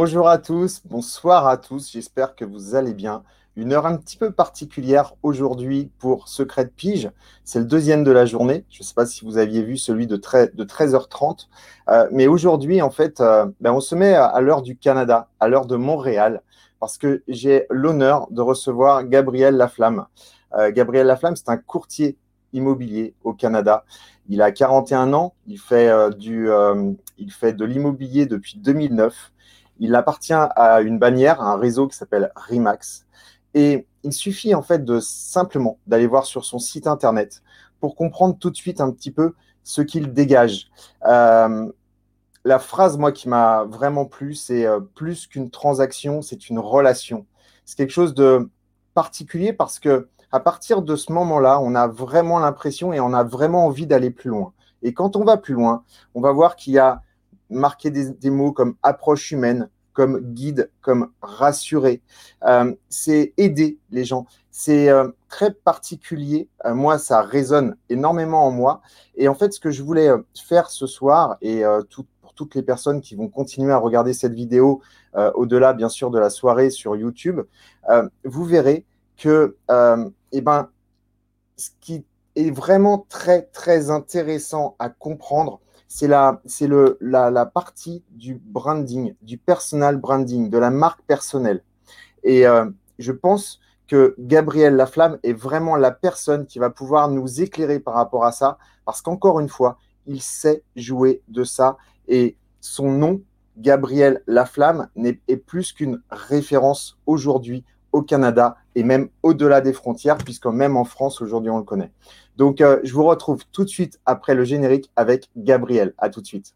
bonjour à tous, bonsoir à tous, j'espère que vous allez bien. Une heure un petit peu particulière aujourd'hui pour Secret de Pige. C'est le deuxième de la journée. Je ne sais pas si vous aviez vu celui de, 13h30. Euh, mais aujourd'hui, en fait, euh, ben, on se met à, l'heure du Canada, à l'heure de Montréal, parce que j'ai l'honneur de recevoir Gabriel Laflamme. Euh, Gabriel Laflamme, c'est un courtier immobilier au Canada. Il a 41 ans, il fait, du, il fait de l'immobilier depuis 2009. Il appartient à une bannière, à un réseau qui s'appelle Remax. Et il suffit en fait de simplement d'aller voir sur son site internet pour comprendre tout de suite un petit peu ce qu'il dégage. Euh, la phrase, moi, qui m'a vraiment plu, c'est euh, plus qu'une transaction, c'est une relation. C'est quelque chose de particulier parce que à partir de ce moment-là, on a vraiment l'impression et on a vraiment envie d'aller plus loin. Et quand on va plus loin, on va voir qu'il y a marqué des mots comme approche humaine, comme guide, comme rassurer. Euh, c'est aider les gens. C'est euh, très particulier. Euh, moi, ça résonne énormément en moi. Et en fait, ce que je voulais faire ce soir, et pour toutes les personnes qui vont continuer à regarder cette vidéo, au-delà, bien sûr, de la soirée sur YouTube, vous verrez que, eh ben, ce qui est vraiment très, très intéressant à comprendre, c'est la, c'est la, la, partie du branding, du personal branding, de la marque personnelle. Et euh, je pense que Gabriel Laflamme est vraiment la personne qui va pouvoir nous éclairer par rapport à ça, parce qu'encore une fois, il sait jouer de ça. Et son nom, Gabriel Laflamme, n'est, est plus qu'une référence aujourd'hui au Canada et même au-delà des frontières, puisque même en France, aujourd'hui, on le connaît. Donc, euh, je vous retrouve tout de suite après le générique avec Gabriel. À tout de suite.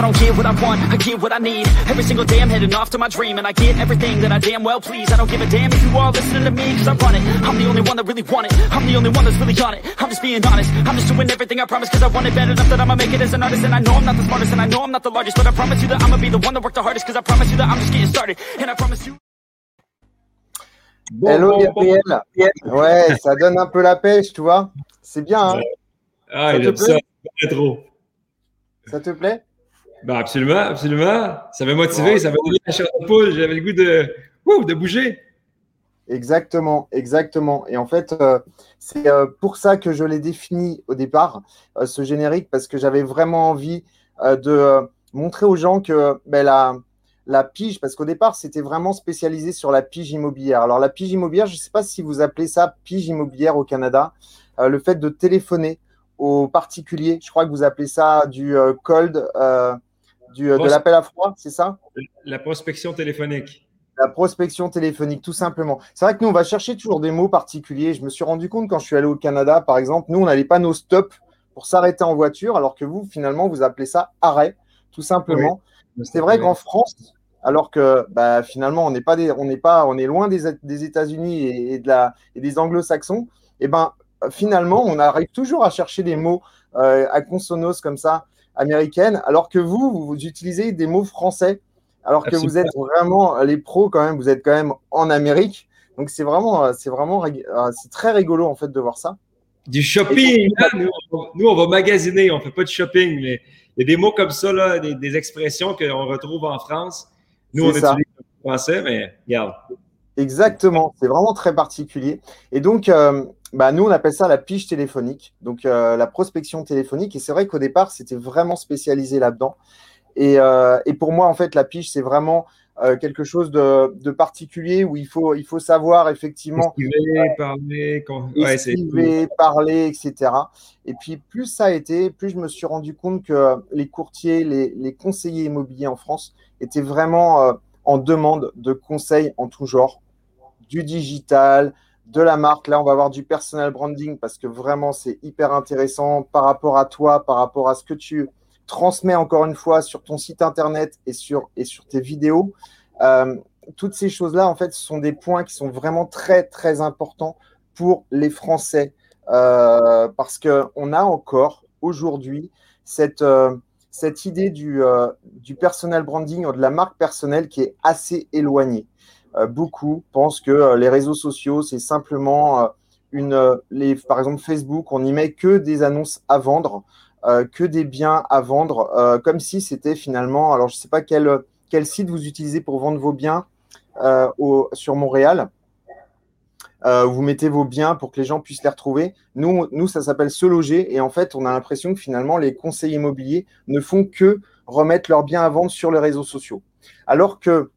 I don't get what I want, I get what I need Every single day I'm heading off to my dream And I get everything that I damn well please I don't give a damn if you all listening to me Cause I run it, I'm the only one that really want it I'm the only one that's really on it, I'm just being honest I'm just doing everything I promise cause I want it bad enough That I'ma make it as an artist And I know I'm not the smartest and I know I'm not the largest But I promise you that I'ma be the one that worked the hardest Cause I promise you that I'm just getting started And I promise you Hello Gabriel. Ouais, ça donne un peu la pêche, tu vois. C'est bien. Hein ah, ça il aime ça. Trop. Ça te plaît ben absolument, absolument. Ça m'a motivé, ça m'a donné la chair de poule. J'avais le goût de, de bouger. Exactement, exactement. Et en fait, euh, c'est euh, pour ça que je l'ai défini au départ, euh, ce générique, parce que j'avais vraiment envie de montrer aux gens que ben, la, la pige, parce qu'au départ, c'était vraiment spécialisé sur la pige immobilière. Alors, la pige immobilière, je ne sais pas si vous appelez ça pige immobilière au Canada, le fait de téléphoner aux particuliers. Je crois que vous appelez ça du cold du, euh, de l'appel à froid, c'est ça? La prospection téléphonique. La prospection téléphonique, tout simplement. C'est vrai que nous, on va chercher toujours des mots particuliers. Je me suis rendu compte quand je suis allé au Canada, par exemple, nous, on n'allait pas nos stops pour s'arrêter en voiture, alors que vous, finalement, vous appelez ça arrêt, tout simplement. C'est vrai qu'en France, alors que bah, finalement, on n'est pas, des, on n'est pas, on est loin des, des États-Unis et, de la, et des Anglo-Saxons, et eh ben finalement, on arrive toujours à chercher des mots euh, à consonance comme ça américaine, alors que vous, vous, utilisez des mots français, alors que vous êtes vraiment les pros quand même, vous êtes quand même en Amérique. Donc c'est vraiment, c'est vraiment, euh, c'est très rigolo en fait de voir ça. Du shopping, hein, nous, on va magasiner, on fait pas de shopping, mais il y a des mots comme ça, là, des, expressions qu'on retrouve en France. Nous, on utilise le français, mais regarde. Exactement, c'est vraiment très particulier. Et donc, euh, bah, nous, on appelle ça la pige téléphonique, donc euh, la prospection téléphonique. Et c'est vrai qu'au départ, c'était vraiment spécialisé là-dedans. Et, euh, et, pour moi, en fait, la pige, c'est vraiment euh, quelque chose de, de, particulier où il faut, il faut savoir effectivement parler, ouais, parler, etc. Et puis, plus ça a été, plus je me suis rendu compte que les courtiers, les, les conseillers immobiliers en France étaient vraiment en demande de conseils en tout genre, du digital, de la marque. Là, on va avoir du personal branding parce que vraiment, c'est hyper intéressant par rapport à toi, par rapport à ce que tu transmets encore une fois sur ton site internet et sur, tes vidéos. Euh, toutes ces choses-là, en fait, ce sont des points qui sont vraiment très, très importants pour les Français euh, parce qu'on a encore aujourd'hui cette, euh, cette idée du, du personal branding, de la marque personnelle qui est assez éloignée. Beaucoup pensent que les réseaux sociaux, c'est simplement une, les, par exemple Facebook, on n'y met que des annonces à vendre, que des biens à vendre, comme si c'était finalement, alors je ne sais pas quel, quel site vous utilisez pour vendre vos biens au, sur Montréal. Euh, vous mettez vos biens pour que les gens puissent les retrouver. Nous, nous ça s'appelle se loger. Et en fait, on a l'impression que finalement, les conseils immobiliers ne font que remettre leurs biens à vendre sur les réseaux sociaux. Alors que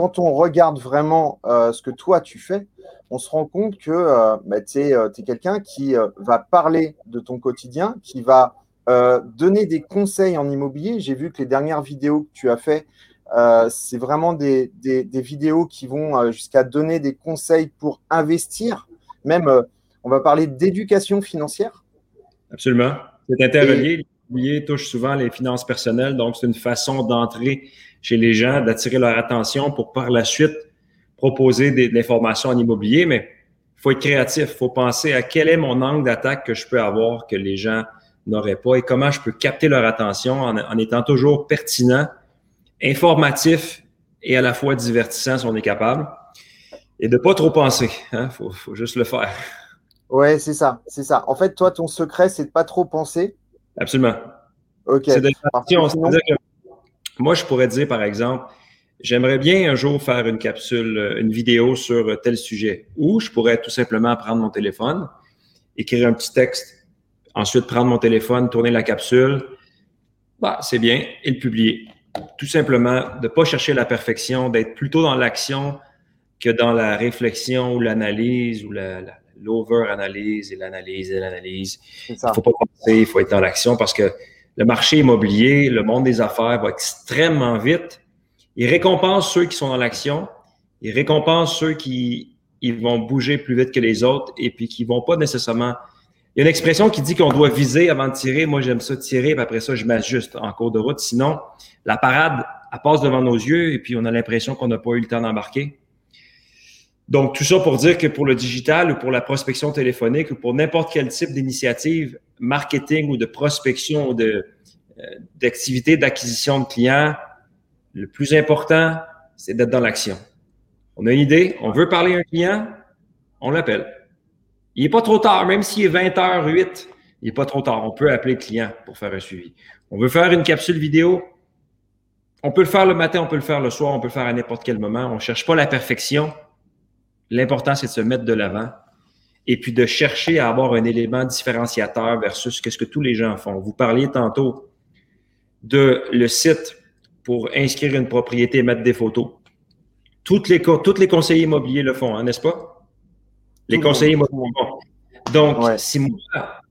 quand on regarde vraiment euh, ce que toi, tu fais, on se rend compte que euh, bah, tu es, es quelqu'un qui va parler de ton quotidien, qui va donner des conseils en immobilier. J'ai vu que les dernières vidéos que tu as faites, euh, c'est vraiment des, vidéos qui vont euh, jusqu'à donner des conseils pour investir. Même, euh, on va parler d'éducation financière. Absolument. C'est interrelié. L'immobilier touche souvent les finances personnelles, donc c'est une façon d'entrer chez les gens, d'attirer leur attention pour par la suite proposer des, de l'information en immobilier. Mais il faut être créatif, il faut penser à quel est mon angle d'attaque que je peux avoir que les gens n'auraient pas et comment je peux capter leur attention en étant toujours pertinent informatif et à la fois divertissant si on est capable. Et de pas trop penser. Il hein? faut, juste le faire. Ouais, c'est ça. C'est ça. En fait, toi, ton secret, c'est de pas trop penser. Absolument. OK. Moi, je pourrais dire, par exemple, j'aimerais bien un jour faire une capsule, une vidéo sur tel sujet. Ou je pourrais tout simplement prendre mon téléphone, écrire un petit texte, ensuite prendre mon téléphone, tourner la capsule. Bah, c'est bien, et le publier tout simplement de ne pas chercher la perfection, d'être plutôt dans l'action que dans la réflexion ou l'analyse ou l'over-analyse et l'analyse et l'analyse. Il ne faut pas penser, il faut être dans l'action parce que le marché immobilier, le monde des affaires va extrêmement vite. Il récompense ceux qui sont dans l'action, il récompense ceux qui ils vont bouger plus vite que les autres et puis qui vont pas nécessairement il y a une expression qui dit qu'on doit viser avant de tirer. Moi, j'aime ça tirer, puis après ça, je m'ajuste en cours de route. Sinon, la parade, passe devant nos yeux et puis on a l'impression qu'on n'a pas eu le temps d'embarquer. Donc, tout ça pour dire que pour le digital ou pour la prospection téléphonique ou pour n'importe quel type d'initiative marketing ou de prospection ou de, euh, d'activité d'acquisition de clients, le plus important, c'est d'être dans l'action. On a une idée, on veut parler à un client, on l'appelle. Il n'est pas trop tard, même s'il est 20h08, il n'est pas trop tard. On peut appeler le client pour faire un suivi. On veut faire une capsule vidéo. On peut le faire le matin, on peut le faire le soir, on peut le faire à n'importe quel moment. On ne cherche pas la perfection. L'important, c'est de se mettre de l'avant et puis de chercher à avoir un élément différenciateur versus ce que tous les gens font. Vous parliez tantôt de le site pour inscrire une propriété et mettre des photos. Toutes les, tous les conseillers immobiliers le font, hein, n'est-ce pas? Les conseillers Donc, si moi,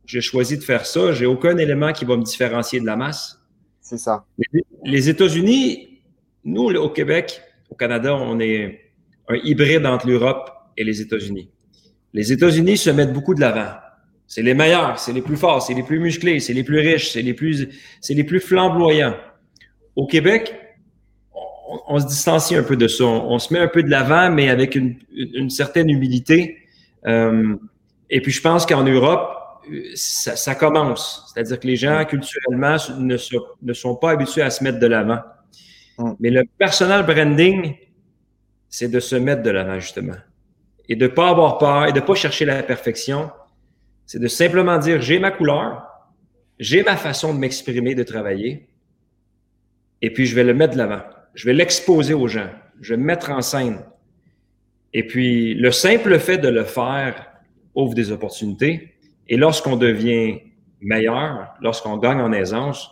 j'ai choisi de faire ça, j'ai aucun élément qui va me différencier de la masse. C'est ça. Les, États-Unis, nous, au Québec, au Canada, on est un hybride entre l'Europe et les États-Unis. Les États-Unis se mettent beaucoup de l'avant. C'est les meilleurs, c'est les plus forts, c'est les plus musclés, c'est les plus riches, c'est les plus, c'est les plus flamboyants. Au Québec, on, se distancie un peu de ça. On, se met un peu de l'avant, mais avec une, une certaine humilité euh, et puis, je pense qu'en Europe, ça, commence. C'est-à-dire que les gens, culturellement, ne, ne, sont pas habitués à se mettre de l'avant. Mm. Mais le personal branding, c'est de se mettre de l'avant, justement. Et de ne pas avoir peur et de ne pas chercher la perfection. C'est de simplement dire, j'ai ma couleur, j'ai ma façon de m'exprimer, de travailler, et puis je vais le mettre de l'avant. Je vais l'exposer aux gens. Je vais me mettre en scène. Et puis, le simple fait de le faire ouvre des opportunités. Et lorsqu'on devient meilleur, lorsqu'on gagne en aisance,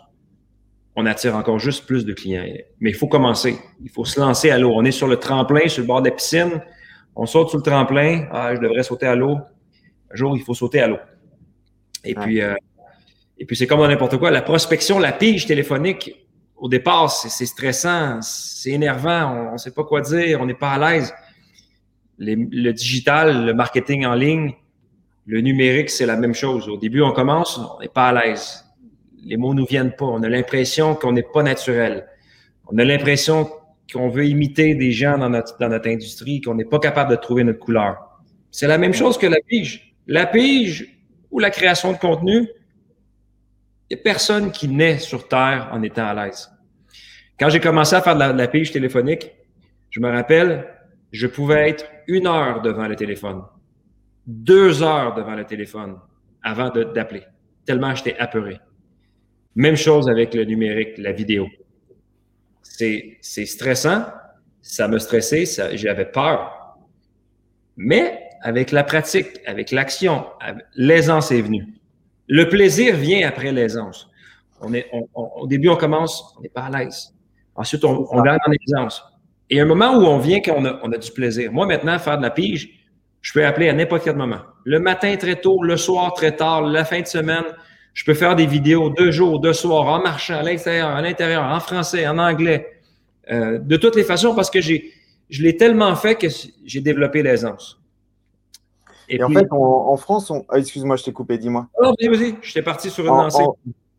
on attire encore juste plus de clients. Mais il faut commencer. Il faut se lancer à l'eau. On est sur le tremplin, sur le bord de la piscine. On saute sur le tremplin. Ah, je devrais sauter à l'eau. Un jour, il faut sauter à l'eau. Et puis, euh, et puis c'est comme dans n'importe quoi. La prospection, la pige téléphonique, au départ, c'est stressant, c'est énervant, on ne sait pas quoi dire, on n'est pas à l'aise le digital, le marketing en ligne, le numérique, c'est la même chose. Au début, on commence, on n'est pas à l'aise. Les mots nous viennent pas. On a l'impression qu'on n'est pas naturel. On a l'impression qu'on veut imiter des gens dans notre, dans notre industrie, qu'on n'est pas capable de trouver notre couleur. C'est la même chose que la pige. La pige ou la création de contenu, il n'y a personne qui naît sur Terre en étant à l'aise. Quand j'ai commencé à faire de la, de la pige téléphonique, je me rappelle, je pouvais être une heure devant le téléphone, deux heures devant le téléphone avant d'appeler, tellement j'étais apeuré. Même chose avec le numérique, la vidéo. C'est stressant, ça me stressait, j'avais peur. Mais avec la pratique, avec l'action, l'aisance est venue. Le plaisir vient après l'aisance. On est, au début, on commence, on n'est pas à l'aise. Ensuite, on, on gagne en aisance. Et un moment où on vient qu'on a, on a du plaisir. Moi, maintenant, faire de la pige, je peux appeler à n'importe quel moment. Le matin très tôt, le soir très tard, la fin de semaine. Je peux faire des vidéos deux jours, deux soirs, en marchant, à l'extérieur, à l'intérieur, en français, en anglais. Euh, de toutes les façons, parce que j'ai, je l'ai tellement fait que j'ai développé l'aisance. Et, en fait, en, France, on... Ah, excuse-moi, je t'ai coupé, dis-moi. Non, vas-y, vas-y, j'étais parti sur une lancée.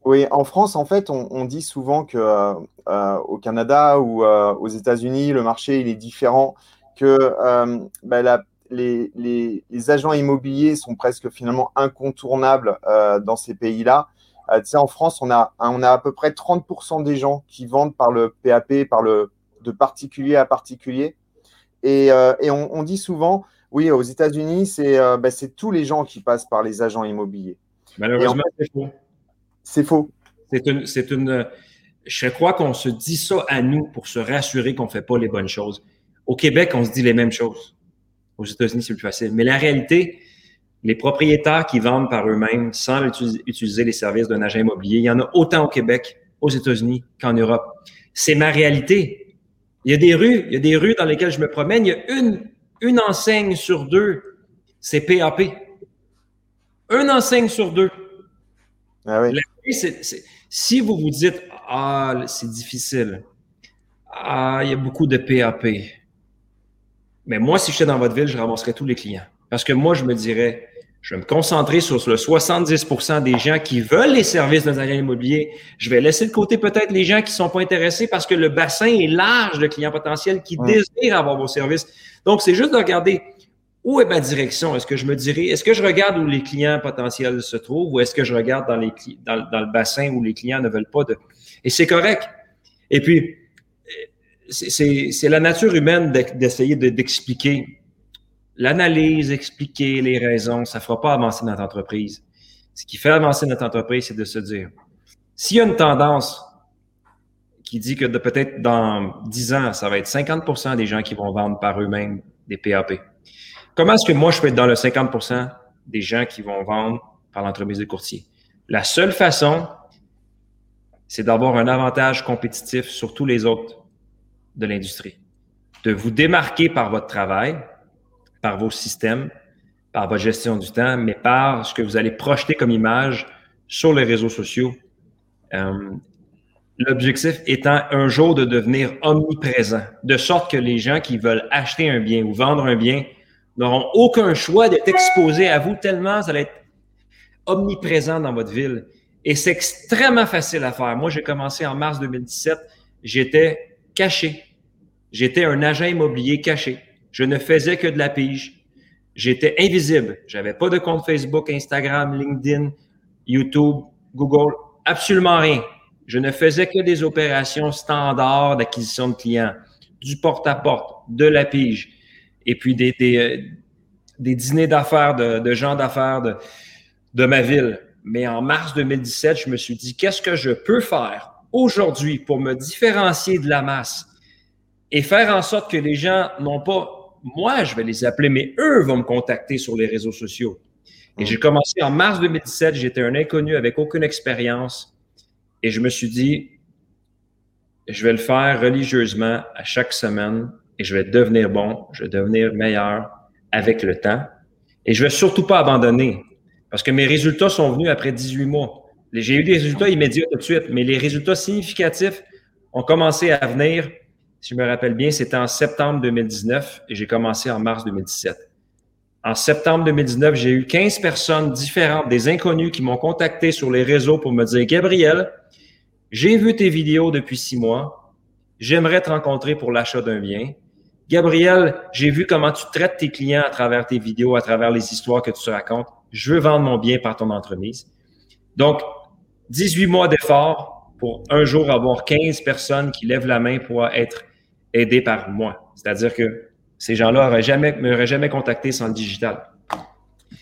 Oui, en France, en fait, on, dit souvent que euh, euh, au Canada ou euh, aux États-Unis, le marché il est différent, que bah, les, les, agents immobiliers sont presque finalement incontournables dans ces pays-là. tu sais, en France, on a, on a à peu près 30% des gens qui vendent par le PAP, par le de particulier à particulier. Et, et on, on, dit souvent, oui, aux États-Unis, c'est bah, tous les gens qui passent par les agents immobiliers. Malheureusement, c'est faux. C'est faux. C'est une, c'est une. Je crois qu'on se dit ça à nous pour se rassurer qu'on ne fait pas les bonnes choses. Au Québec, on se dit les mêmes choses. Aux États-Unis, c'est plus facile. Mais la réalité, les propriétaires qui vendent par eux-mêmes sans utiliser les services d'un agent immobilier, il y en a autant au Québec, aux États-Unis qu'en Europe. C'est ma réalité. Il y a des rues, il y a des rues dans lesquelles je me promène, il y a une, une enseigne sur deux, c'est PAP. Une enseigne sur deux. Ah oui si vous vous dites, ah, c'est difficile, ah, il y a beaucoup de PAP, mais moi, si j'étais dans votre ville, je ramasserais tous les clients. Parce que moi, je me dirais, je vais me concentrer sur le 70% des gens qui veulent les services d'un agent immobilier. Je vais laisser de côté peut-être les gens qui ne sont pas intéressés parce que le bassin est large de clients potentiels qui désirent avoir vos services. Donc, c'est juste de regarder où est ma direction? Est-ce que je me dirais, est-ce que je regarde où les clients potentiels se trouvent ou est-ce que je regarde dans, les, dans, le bassin où les clients ne veulent pas de? Et c'est correct. Et puis, c'est la nature humaine d'essayer d'expliquer l'analyse, expliquer les raisons. Ça ne fera pas avancer notre entreprise. Ce qui fait avancer notre entreprise, c'est de se dire, s'il y a une tendance qui dit que peut-être dans 10 ans, ça va être 50% des gens qui vont vendre par eux-mêmes des PAP. Comment est-ce que moi, je peux être dans le 50% des gens qui vont vendre par l'entreprise de courtier? La seule façon, c'est d'avoir un avantage compétitif sur tous les autres de l'industrie. De vous démarquer par votre travail, par vos systèmes, par votre gestion du temps, mais par ce que vous allez projeter comme image sur les réseaux sociaux. Euh, l'objectif étant un jour de devenir omniprésent, de sorte que les gens qui veulent acheter un bien ou vendre un bien n'auront aucun choix d'être exposés à vous tellement ça va être omniprésent dans votre ville. Et c'est extrêmement facile à faire. Moi, j'ai commencé en mars 2017. J'étais caché. J'étais un agent immobilier caché. Je ne faisais que de la pige. J'étais invisible. J'avais pas de compte Facebook, Instagram, LinkedIn, YouTube, Google, absolument rien. Je ne faisais que des opérations standards d'acquisition de clients, du porte-à-porte, de la pige et puis des, euh, des, dîners d'affaires de, gens d'affaires de, de ma ville. Mais en mars 2017, je me suis dit, qu'est-ce que je peux faire aujourd'hui pour me différencier de la masse? Et faire en sorte que les gens n'ont pas, moi, je vais les appeler, mais eux vont me contacter sur les réseaux sociaux. Et j'ai commencé en mars 2017, j'étais un inconnu avec aucune expérience et je me suis dit, je vais le faire religieusement à chaque semaine et je vais devenir bon, je vais devenir meilleur avec le temps. Et je vais surtout pas abandonner parce que mes résultats sont venus après 18 mois. J'ai eu des résultats immédiats tout de suite, mais les résultats significatifs ont commencé à venir, si je me rappelle bien, c'était en septembre 2019 et j'ai commencé en mars 2017. En septembre 2019, j'ai eu 15 personnes différentes, des inconnus qui m'ont contacté sur les réseaux pour me dire, Gabriel, j'ai vu tes vidéos depuis six mois, j'aimerais te rencontrer pour l'achat d'un bien. Gabriel, j'ai vu comment tu traites tes clients à travers tes vidéos, à travers les histoires que tu racontes. Je veux vendre mon bien par ton entreprise. Donc, 18 mois d'effort pour un jour avoir 15 personnes qui lèvent la main pour être aidées par moi. C'est-à-dire que ces gens-là n'auraient jamais, m'auraient jamais contacté sans le digital.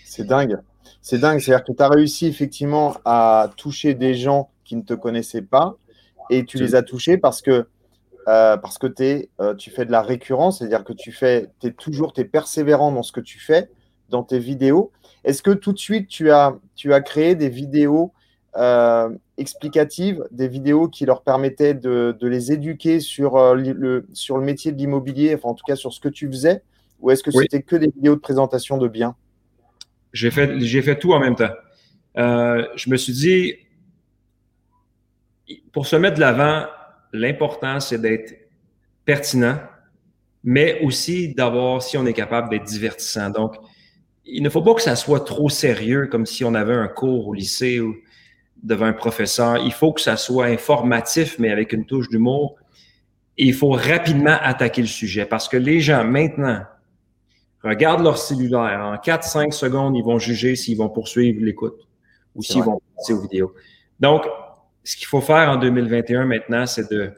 C'est dingue. C'est dingue. C'est-à-dire que tu as réussi effectivement à toucher des gens qui ne te connaissaient pas et tu les as touchés parce que, euh, parce que es, euh, tu fais de la récurrence, c'est-à-dire que tu fais, es toujours es persévérant dans ce que tu fais, dans tes vidéos. Est-ce que tout de suite tu as, tu as créé des vidéos euh, explicatives, des vidéos qui leur permettaient de, les éduquer sur, euh, le, sur le métier de l'immobilier, enfin en tout cas sur ce que tu faisais, ou est-ce que c'était que des vidéos de présentation de biens? J'ai fait, j'ai fait tout en même temps. Euh, je me suis dit, pour se mettre de l'avant, l'important c'est d'être pertinent, mais aussi d'avoir, si on est capable d'être divertissant. Donc, il ne faut pas que ça soit trop sérieux, comme si on avait un cours au lycée ou devant un professeur. Il faut que ça soit informatif, mais avec une touche d'humour. Et il faut rapidement attaquer le sujet parce que les gens, maintenant, regardent leur cellulaire. En 4-5 secondes, ils vont juger s'ils vont poursuivre l'écoute ou s'ils vont passer aux vidéos. Donc, ce qu'il faut faire en 2021 maintenant, c'est de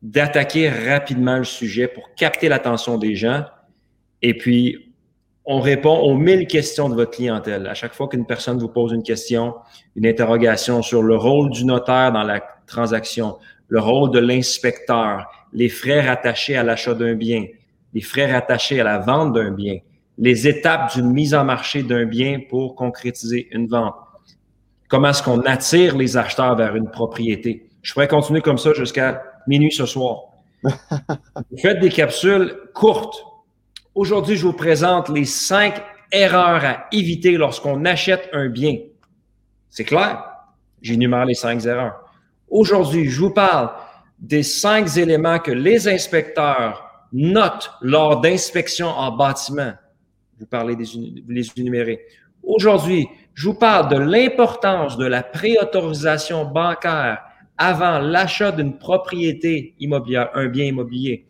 d'attaquer rapidement le sujet pour capter l'attention des gens. Et puis, on répond aux mille questions de votre clientèle. À chaque fois qu'une personne vous pose une question, une interrogation sur le rôle du notaire dans la transaction, le rôle de l'inspecteur, les frais rattachés à l'achat d'un bien, les frais rattachés à la vente d'un bien, les étapes d'une mise en marché d'un bien pour concrétiser une vente. Comment est-ce qu'on attire les acheteurs vers une propriété? Je pourrais continuer comme ça jusqu'à minuit ce soir. Vous faites des capsules courtes Aujourd'hui, je vous présente les cinq erreurs à éviter lorsqu'on achète un bien. C'est clair? J'énumère les cinq erreurs. Aujourd'hui, je vous parle des cinq éléments que les inspecteurs notent lors d'inspections en bâtiment. Vous parlez des les énumérer. Aujourd'hui, je vous parle de l'importance de la préautorisation bancaire avant l'achat d'une propriété immobilière, un bien immobilier.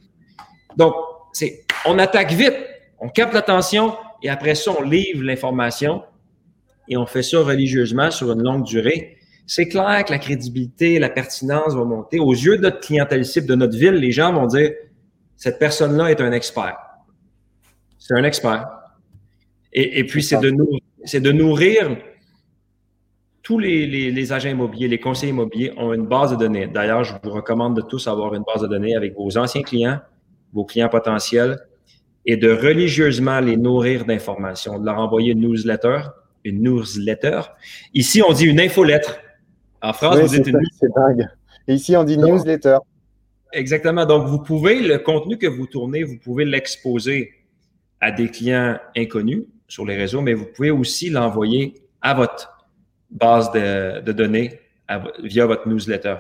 Donc, c'est on attaque vite, on capte l'attention et après ça, on livre l'information et on fait ça religieusement sur une longue durée. C'est clair que la crédibilité, la pertinence va monter. Aux yeux de notre clientèle cible, de notre ville, les gens vont dire cette personne-là est un expert. C'est un expert. Et, puis, c'est de, nourrir, de nourrir tous les, agents immobiliers, les conseillers immobiliers ont une base de données. D'ailleurs, je vous recommande de tous avoir une base de données avec vos anciens clients, vos clients potentiels, et de religieusement les nourrir d'informations, de leur envoyer une newsletter, une newsletter. Ici, on dit une infolettre. En France, vous dites une. C'est dingue. Et ici, on dit newsletter. Exactement. Donc, vous pouvez, le contenu que vous tournez, vous pouvez l'exposer à des clients inconnus sur les réseaux, mais vous pouvez aussi l'envoyer à votre base de, de données via votre newsletter.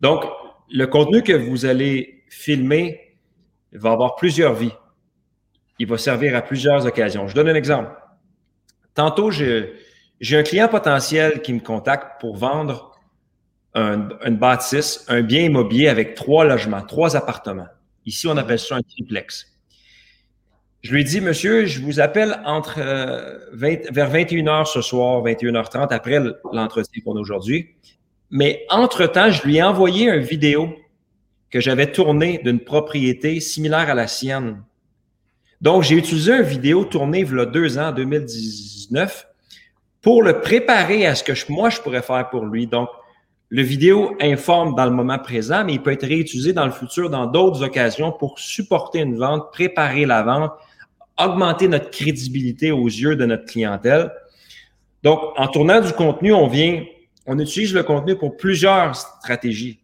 Donc, le contenu que vous allez filmer va avoir plusieurs vies il va servir à plusieurs occasions. Je donne un exemple. Tantôt, j'ai un client potentiel qui me contacte pour vendre un, une bâtisse, un bien immobilier avec trois logements, trois appartements. Ici, on appelle ça un triplex. Je lui dis, monsieur, je vous appelle entre euh, vers 21h ce soir, 21h30, après l'entretien qu'on a aujourd'hui. Mais entre-temps, je lui ai envoyé une vidéo que j'avais tournée d'une propriété similaire à la sienne donc, j'ai utilisé une vidéo tournée il y a deux ans, 2019, pour le préparer à ce que moi, je pourrais faire pour lui. Donc, le vidéo informe dans le moment présent, mais il peut être réutilisé dans le futur, dans d'autres occasions, pour supporter une vente, préparer la vente, augmenter notre crédibilité aux yeux de notre clientèle. Donc, en tournant du contenu, on vient, on utilise le contenu pour plusieurs stratégies.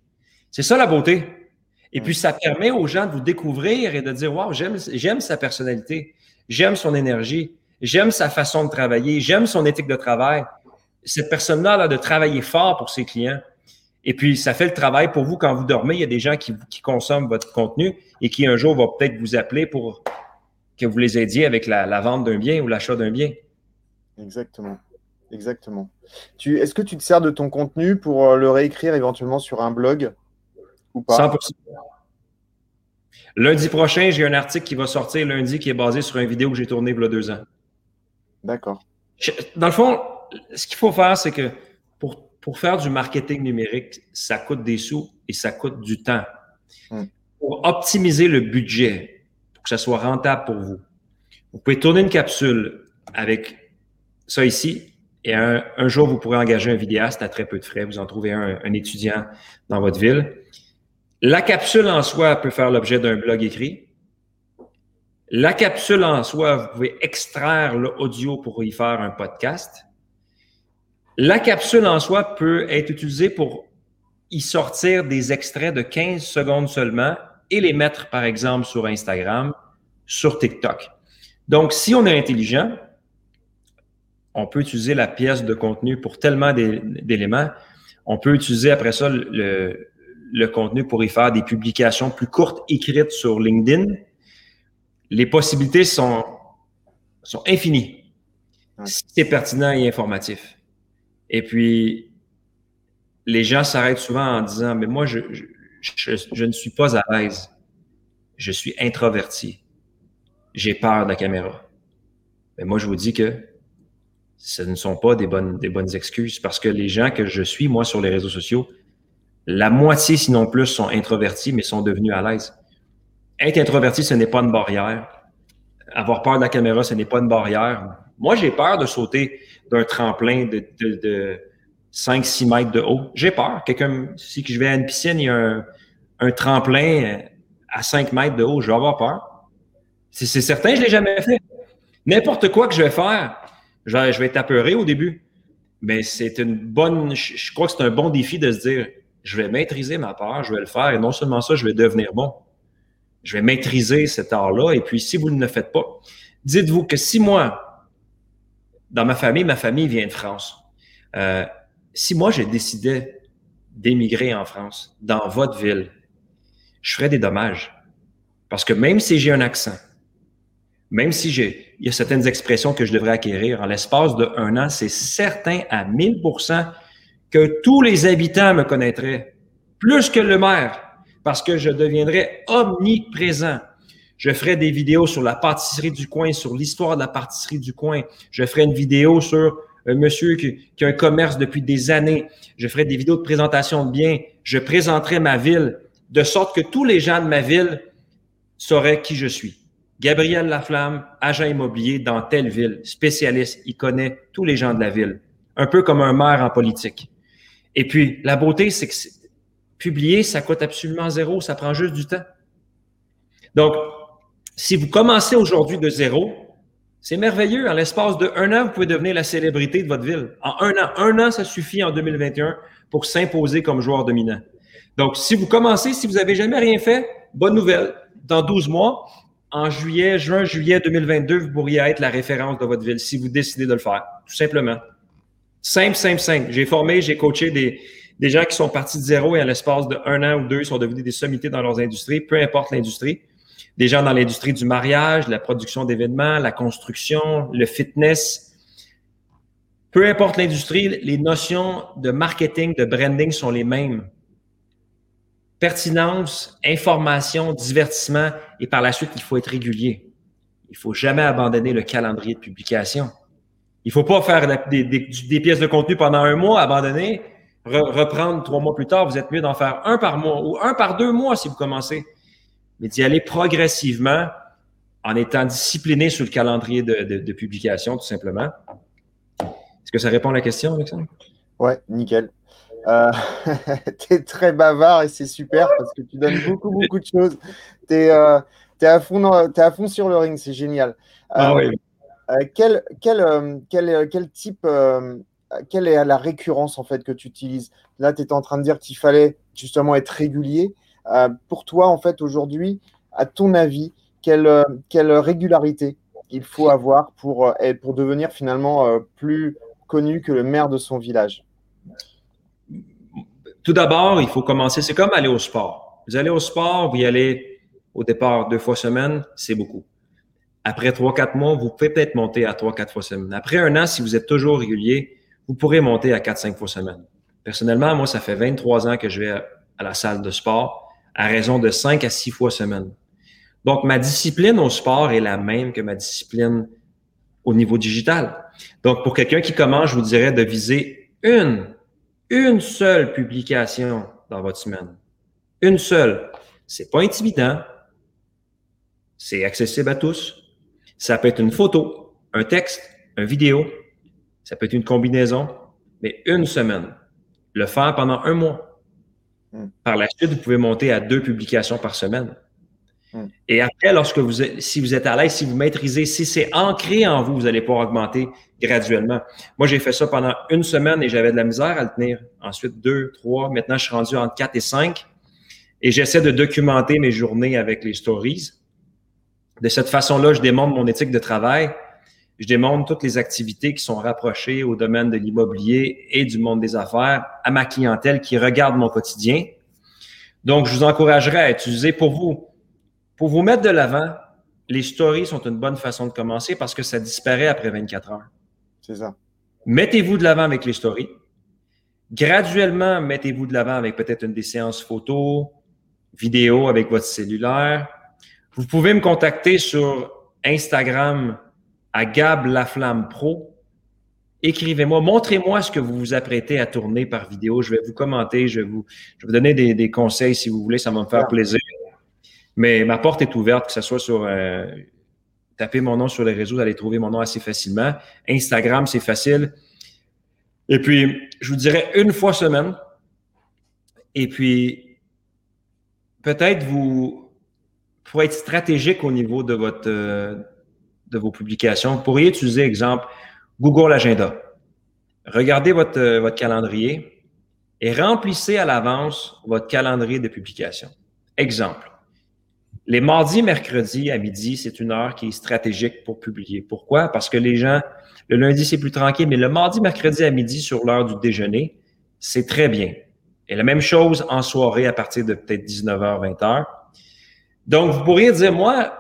C'est ça la beauté. Et puis, ça permet aux gens de vous découvrir et de dire, wow, j'aime sa personnalité, j'aime son énergie, j'aime sa façon de travailler, j'aime son éthique de travail. Cette personne-là a de travailler fort pour ses clients. Et puis, ça fait le travail pour vous quand vous dormez. Il y a des gens qui, consomment votre contenu et qui un jour vont peut-être vous appeler pour que vous les aidiez avec la, vente d'un bien ou l'achat d'un bien. Exactement. Exactement. Est-ce que tu te sers de ton contenu pour euh, le réécrire éventuellement sur un blog? Ou pas? 100%. Lundi prochain, j'ai un article qui va sortir lundi qui est basé sur une vidéo que j'ai tournée il y a deux ans. D'accord. Dans le fond, ce qu'il faut faire, c'est que pour, pour faire du marketing numérique, ça coûte des sous et ça coûte du temps. Hmm. Pour optimiser le budget, pour que ça soit rentable pour vous. Vous pouvez tourner une capsule avec ça ici, et un, jour, vous pourrez engager un vidéaste à très peu de frais. Vous en trouvez un, un étudiant dans votre ville. La capsule en soi peut faire l'objet d'un blog écrit. La capsule en soi, vous pouvez extraire l'audio pour y faire un podcast. La capsule en soi peut être utilisée pour y sortir des extraits de 15 secondes seulement et les mettre, par exemple, sur Instagram, sur TikTok. Donc, si on est intelligent, on peut utiliser la pièce de contenu pour tellement d'éléments. On peut utiliser après ça le, contenu pour y faire des publications plus courtes écrites sur LinkedIn. Les possibilités sont, sont infinies si c'est pertinent et informatif. Et puis, les gens s'arrêtent souvent en disant, mais moi, je, je ne suis pas à l'aise. Je suis introverti. J'ai peur de la caméra. Mais moi, je vous dis que ce ne sont pas des bonnes, des bonnes excuses parce que les gens que je suis, moi, sur les réseaux sociaux, la moitié, sinon plus, sont introvertis, mais sont devenus à l'aise. Être introverti, ce n'est pas une barrière. Avoir peur de la caméra, ce n'est pas une barrière. Moi, j'ai peur de sauter d'un tremplin de, de, de 5-6 mètres de haut. J'ai peur. Quelqu'un, si je vais à une piscine, il y a un, un tremplin à 5 mètres de haut, je vais avoir peur. C'est certain, je ne l'ai jamais fait. N'importe quoi que je vais faire, je vais, être apeuré au début. Mais c'est une bonne, je, crois que c'est un bon défi de se dire, je vais maîtriser ma peur, je vais le faire, et non seulement ça, je vais devenir bon. Je vais maîtriser cet art-là, et puis si vous ne le faites pas, dites-vous que si moi, dans ma famille, ma famille vient de France, euh, si moi, j'ai décidé d'émigrer en France, dans votre ville, je ferais des dommages. Parce que même si j'ai un accent, même si j'ai, il y a certaines expressions que je devrais acquérir en l'espace de un an, c'est certain à 1000 que tous les habitants me connaîtraient, plus que le maire, parce que je deviendrais omniprésent. Je ferai des vidéos sur la pâtisserie du coin, sur l'histoire de la pâtisserie du coin. Je ferai une vidéo sur un monsieur qui, qui, a un commerce depuis des années. Je ferai des vidéos de présentation de biens. Je présenterai ma ville de sorte que tous les gens de ma ville sauraient qui je suis. Gabriel Laflamme, agent immobilier dans telle ville, spécialiste, il connaît tous les gens de la ville, un peu comme un maire en politique. Et puis, la beauté, c'est que publier, ça coûte absolument zéro, ça prend juste du temps. Donc, si vous commencez aujourd'hui de zéro, c'est merveilleux. En l'espace de un an, vous pouvez devenir la célébrité de votre ville. En un an, un an, ça suffit en 2021 pour s'imposer comme joueur dominant. Donc, si vous commencez, si vous n'avez jamais rien fait, bonne nouvelle. Dans 12 mois, en juillet, juin, juillet 2022, vous pourriez être la référence de votre ville si vous décidez de le faire, tout simplement. Simple, simple, simple. J'ai formé, j'ai coaché des, des gens qui sont partis de zéro et en l'espace de un an ou deux, sont devenus des sommités dans leurs industries, peu importe l'industrie. Des gens dans l'industrie du mariage, la production d'événements, la construction, le fitness. Peu importe l'industrie, les notions de marketing, de branding sont les mêmes pertinence, information, divertissement, et par la suite, il faut être régulier. Il faut jamais abandonner le calendrier de publication. Il faut pas faire des, pièces de contenu pendant un mois, abandonner, reprendre trois mois plus tard. Vous êtes mieux d'en faire un par mois ou un par deux mois si vous commencez. Mais d'y aller progressivement en étant discipliné sur le calendrier de, publication, tout simplement. Est-ce que ça répond à la question, Alexandre? Ouais, nickel. Euh, tu es très bavard et c'est super parce que tu donnes beaucoup, beaucoup de choses. Tu es, euh, à, fond à fond sur le ring, c'est génial. ah oui. Euh, quel, quel, quel, type, quelle est la récurrence en fait que tu utilises? Là, tu étais en train de dire qu'il fallait justement être régulier. pour toi, en fait, aujourd'hui, à ton avis, quelle, quelle régularité il faut avoir pour, pour devenir finalement plus connu que le maire de son village? Tout d'abord, il faut commencer. C'est comme aller au sport. Vous allez au sport, vous y allez au départ deux fois semaine, c'est beaucoup. Après trois, quatre mois, vous pouvez peut-être monter à trois, quatre fois semaine. Après un an, si vous êtes toujours régulier, vous pourrez monter à quatre, cinq fois semaine. Personnellement, moi, ça fait 23 ans que je vais à la salle de sport à raison de cinq à six fois semaine. Donc, ma discipline au sport est la même que ma discipline au niveau digital. Donc, pour quelqu'un qui commence, je vous dirais de viser une une seule publication dans votre semaine. Une seule. C'est pas intimidant. C'est accessible à tous. Ça peut être une photo, un texte, une vidéo. Ça peut être une combinaison. Mais une semaine. Le faire pendant un mois. Hmm. Par la suite, vous pouvez monter à deux publications par semaine. Hmm. Et après, lorsque vous si vous êtes à l'aise, si vous maîtrisez, si c'est ancré en vous, vous allez pouvoir augmenter graduellement. Moi, j'ai fait ça pendant une semaine et j'avais de la misère à le tenir. Ensuite, deux, trois. Maintenant, je suis rendu entre quatre et cinq. Et j'essaie de documenter mes journées avec les stories. De cette façon-là, je démontre mon éthique de travail. Je démontre toutes les activités qui sont rapprochées au domaine de l'immobilier et du monde des affaires à ma clientèle qui regarde mon quotidien. Donc, je vous encouragerais à utiliser pour vous pour vous mettre de l'avant, les stories sont une bonne façon de commencer parce que ça disparaît après 24 heures. C'est ça. Mettez-vous de l'avant avec les stories. Graduellement, mettez-vous de l'avant avec peut-être une des séances photos, vidéo avec votre cellulaire. Vous pouvez me contacter sur Instagram à Gab Laflamme Pro. Écrivez-moi, montrez-moi ce que vous vous apprêtez à tourner par vidéo. Je vais vous commenter, je vais vous, donner des, des conseils si vous voulez, ça va me faire plaisir. Mais ma porte est ouverte, que ce soit sur. Euh, tapez mon nom sur les réseaux, vous allez trouver mon nom assez facilement. Instagram, c'est facile. Et puis, je vous dirais une fois semaine. Et puis, peut-être vous, pour être stratégique au niveau de votre euh, de vos publications, vous pourriez utiliser, exemple, Google Agenda. Regardez votre, euh, votre calendrier et remplissez à l'avance votre calendrier de publication. Exemple, les mardis, mercredis à midi, c'est une heure qui est stratégique pour publier. Pourquoi? Parce que les gens, le lundi, c'est plus tranquille, mais le mardi, mercredi à midi sur l'heure du déjeuner, c'est très bien. Et la même chose en soirée à partir de peut-être 19h, 20h. Donc, vous pourriez dire, moi,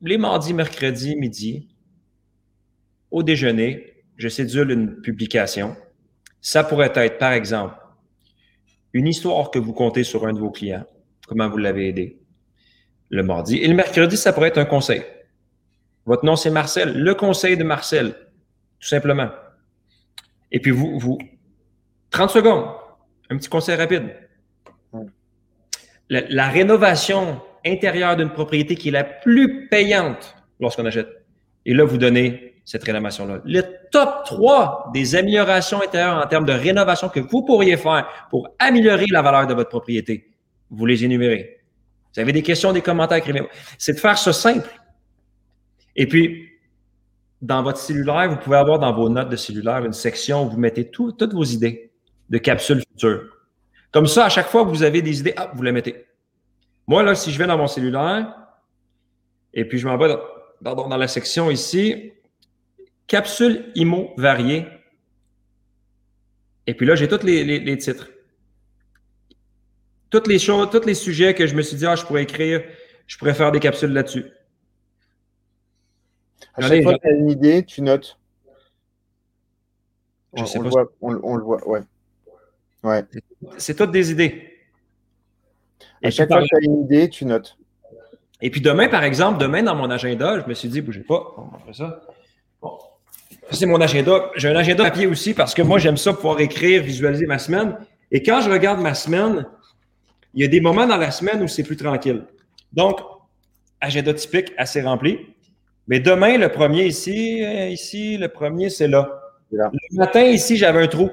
les mardis, mercredis, midi, au déjeuner, je cédule une publication. Ça pourrait être, par exemple, une histoire que vous comptez sur un de vos clients, comment vous l'avez aidé le mardi? Et le mercredi, ça pourrait être un conseil. Votre nom, c'est Marcel. Le conseil de Marcel, tout simplement. Et puis, vous, vous 30 secondes, un petit conseil rapide. La, rénovation intérieure d'une propriété qui est la plus payante lorsqu'on achète. Et là, vous donnez cette rénovation-là. Le top 3 des améliorations intérieures en termes de rénovation que vous pourriez faire pour améliorer la valeur de votre propriété, vous les énumérez. Vous avez des questions, des commentaires, écrivez-moi. C'est de faire ça simple. Et puis, dans votre cellulaire, vous pouvez avoir dans vos notes de cellulaire une section où vous mettez toutes vos idées de capsules futures. Comme ça, à chaque fois que vous avez des idées, vous les mettez. Moi, là, si je vais dans mon cellulaire, et puis je m'en vais dans, dans, la section ici, capsules IMO variées. Et puis là, j'ai tous les titres toutes les choses, tous les sujets que je me suis dit, ah, je pourrais écrire, je pourrais faire des capsules là-dessus. À chaque fois que tu as une idée, tu notes. Je on, sais pas. Le voit, on, le voit, ouais. ouais. C'est toutes des idées. À chaque fois que tu as une idée, tu notes. Et puis demain, par exemple, demain dans mon agenda, je me suis dit, bougez pas, on va ça. Bon. C'est mon agenda. J'ai un agenda papier aussi parce que moi, j'aime ça pouvoir écrire, visualiser ma semaine. Et quand je regarde ma semaine, il y a des moments dans la semaine où c'est plus tranquille. Donc, agenda typique assez rempli. Mais demain, le premier ici, euh, ici, le premier, c'est là. Le matin, ici, j'avais un trou.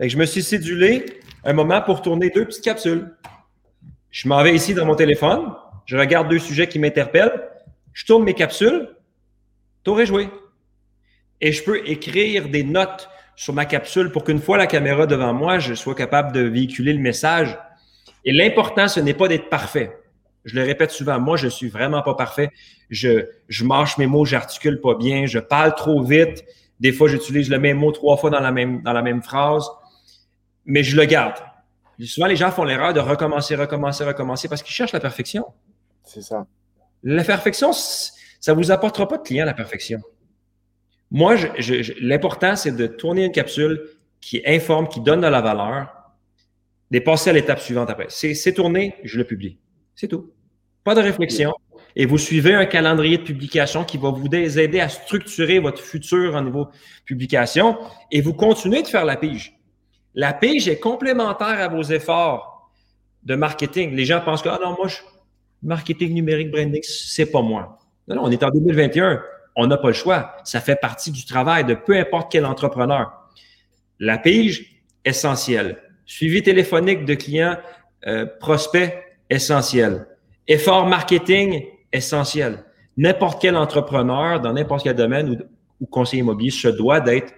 je me suis cédulé un moment pour tourner deux petites capsules. Je m'en vais ici dans mon téléphone, je regarde deux sujets qui m'interpellent, je tourne mes capsules, est joué. Et je peux écrire des notes sur ma capsule pour qu'une fois la caméra devant moi, je sois capable de véhiculer le message et l'important, ce n'est pas d'être parfait. Je le répète souvent, moi, je suis vraiment pas parfait. Je, je mâche mes mots, j'articule pas bien, je parle trop vite. Des fois, j'utilise le même mot trois fois dans la même, dans la même phrase, mais je le garde. Souvent, les gens font l'erreur de recommencer, recommencer, recommencer parce qu'ils cherchent la perfection. C'est ça. La perfection, ça vous apportera pas de client, la perfection. Moi, l'important, c'est de tourner une capsule qui informe, qui donne de la valeur, passer à l'étape suivante après. C'est tourné, je le publie. C'est tout. Pas de réflexion. Et vous suivez un calendrier de publication qui va vous aider à structurer votre futur en niveau publication et vous continuez de faire la pige. La pige est complémentaire à vos efforts de marketing. Les gens pensent que, ah non, moi, marketing numérique, branding, c'est pas moi. Non, non, on est en 2021. On n'a pas le choix. Ça fait partie du travail de peu importe quel entrepreneur. La pige, essentielle. Suivi téléphonique de clients, euh, prospects, essentiel. Effort marketing, essentiel. N'importe quel entrepreneur dans n'importe quel domaine ou, ou conseiller immobilier se doit d'être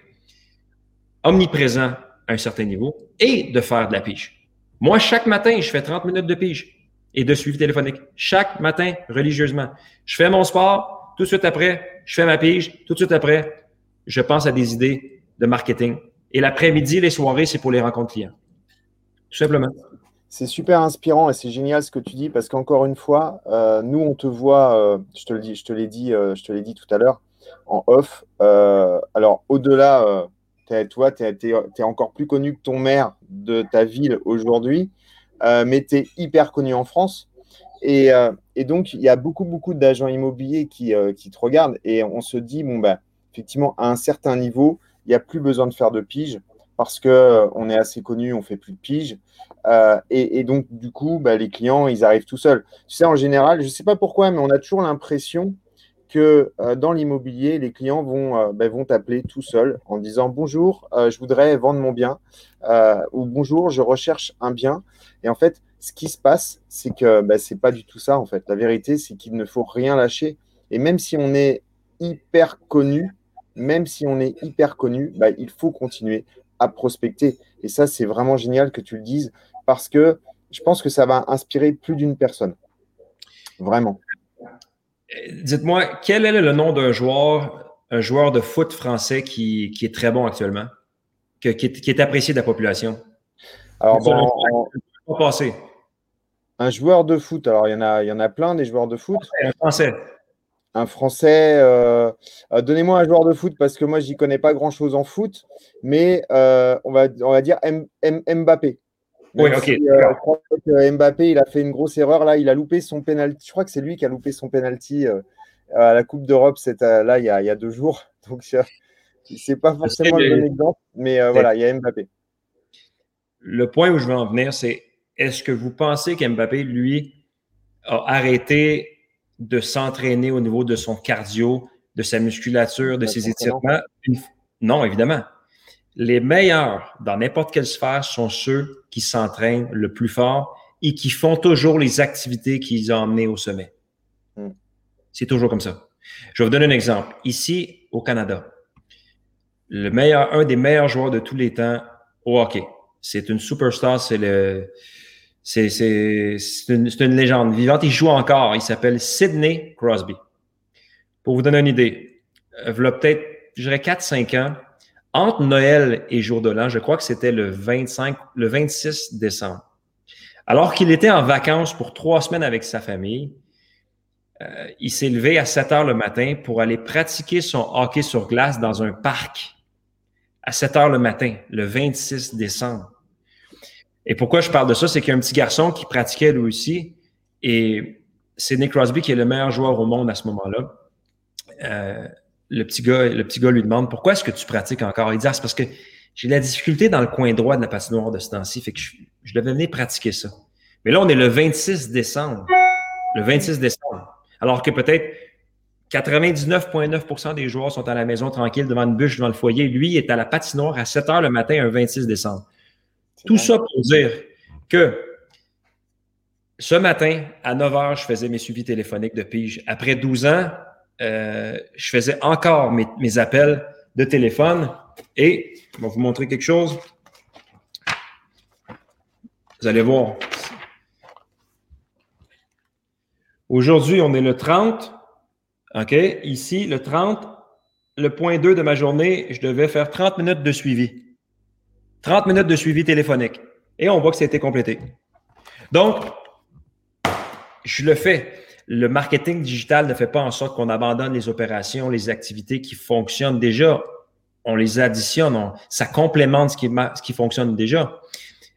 omniprésent un certain niveau et de faire de la pige. Moi, chaque matin, je fais 30 minutes de pige et de suivi téléphonique. Chaque matin, religieusement. Je fais mon sport, tout de suite après, je fais ma pige, tout de suite après, je pense à des idées de marketing. Et l'après-midi, les soirées, c'est pour les rencontres clients. Tout simplement. C'est super inspirant et c'est génial ce que tu dis parce qu'encore une fois, euh, nous on te voit, euh, je te euh, je te l'ai dit tout à l'heure en off. alors au-delà, toi, tu es, encore plus connu que ton maire de ta ville aujourd'hui, mais tu es hyper connu en France. Et, donc il y a beaucoup beaucoup d'agents immobiliers qui, qui, te regardent et on se dit bon bah effectivement à un certain niveau, il n'y a plus besoin de faire de pige parce qu'on est assez connu, on fait plus de pige. Euh, et, donc, du coup, bah, les clients, ils arrivent tout seuls. Tu sais, en général, je ne sais pas pourquoi, mais on a toujours l'impression que euh, dans l'immobilier, les clients vont, euh, bah, vont t'appeler tout seuls en disant bonjour, je voudrais vendre mon bien ou bonjour, je recherche un bien. Et en fait, ce qui se passe, c'est que bah, ce n'est pas du tout ça. En fait, la vérité, c'est qu'il ne faut rien lâcher. Et même si on est hyper connu, même si on est hyper connu, il faut continuer à prospecter. Et ça, c'est vraiment génial que tu le dises parce que je pense que ça va inspirer plus d'une personne. Vraiment. Dites-moi, quel est le nom d'un joueur, un joueur de foot français qui, est très bon actuellement, qui, est, apprécié de la population? Alors, bon, un joueur de foot, alors il y, en a, il y en a plein des joueurs de foot. Un français. Un français. Euh, euh, donnez-moi un joueur de foot parce que moi, j'y connais pas grand-chose en foot, mais euh, on, va, on va dire Mbappé. Oui, ok. je crois que Mbappé, il a fait une grosse erreur là. Il a loupé son penalty. Je crois que c'est lui qui a loupé son penalty à la Coupe d'Europe là il y, a, il y, a, deux jours. Donc c'est pas forcément le bon exemple, mais voilà, il y a Mbappé. Le point où je veux en venir, c'est est-ce que vous pensez qu'Mbappé, lui, a arrêté de s'entraîner au niveau de son cardio, de sa musculature, de ses étirements? Non, évidemment. Les meilleurs dans n'importe quelle sphère sont ceux qui s'entraînent le plus fort et qui font toujours les activités qui les ont emmenés au sommet. Hmm. C'est toujours comme ça. Je vais vous donner un exemple. Ici, au Canada, le meilleur, un des meilleurs joueurs de tous les temps au hockey. C'est une superstar, c'est le, c'est, une, une, légende vivante. Il joue encore. Il s'appelle Sidney Crosby. Pour vous donner une idée, euh, il y a peut-être, je dirais, 4-5 ans, entre Noël et Jour de l'An, je crois que c'était le 25, le 26 décembre. Alors qu'il était en vacances pour trois semaines avec sa famille, euh, il s'est levé à 7 heures le matin pour aller pratiquer son hockey sur glace dans un parc à 7 heures le matin, le 26 décembre. Et pourquoi je parle de ça, c'est qu'il y a un petit garçon qui pratiquait lui aussi, et c'est Nick Crosby qui est le meilleur joueur au monde à ce moment-là. Euh, le petit gars, le petit gars lui demande pourquoi est-ce que tu pratiques encore? Il dit ah, c'est parce que j'ai la difficulté dans le coin droit de la patinoire de ce temps-ci, fait que je, je, devais venir pratiquer ça. Mais là, on est le 26 décembre. Le 26 décembre. Alors que peut-être 99,9% des joueurs sont à la maison tranquille devant une bûche devant le foyer. Lui est à la patinoire à 7 heures le matin, un 26 décembre. Tout ça pour dire que ce matin, à 9 h, je faisais mes suivis téléphoniques de pige. Après 12 ans, euh, je faisais encore mes, appels de téléphone et je vais vous montrer quelque chose. Vous allez voir. Aujourd'hui, on est le 30. OK? Ici, le 30, le point 2 de ma journée, je devais faire 30 minutes de suivi. 30 minutes de suivi téléphonique. Et on voit que ça a été complété. Donc, je le fais. Le marketing digital ne fait pas en sorte qu'on abandonne les opérations, les activités qui fonctionnent déjà. On les additionne, ça complémente ce qui, ce qui fonctionne déjà.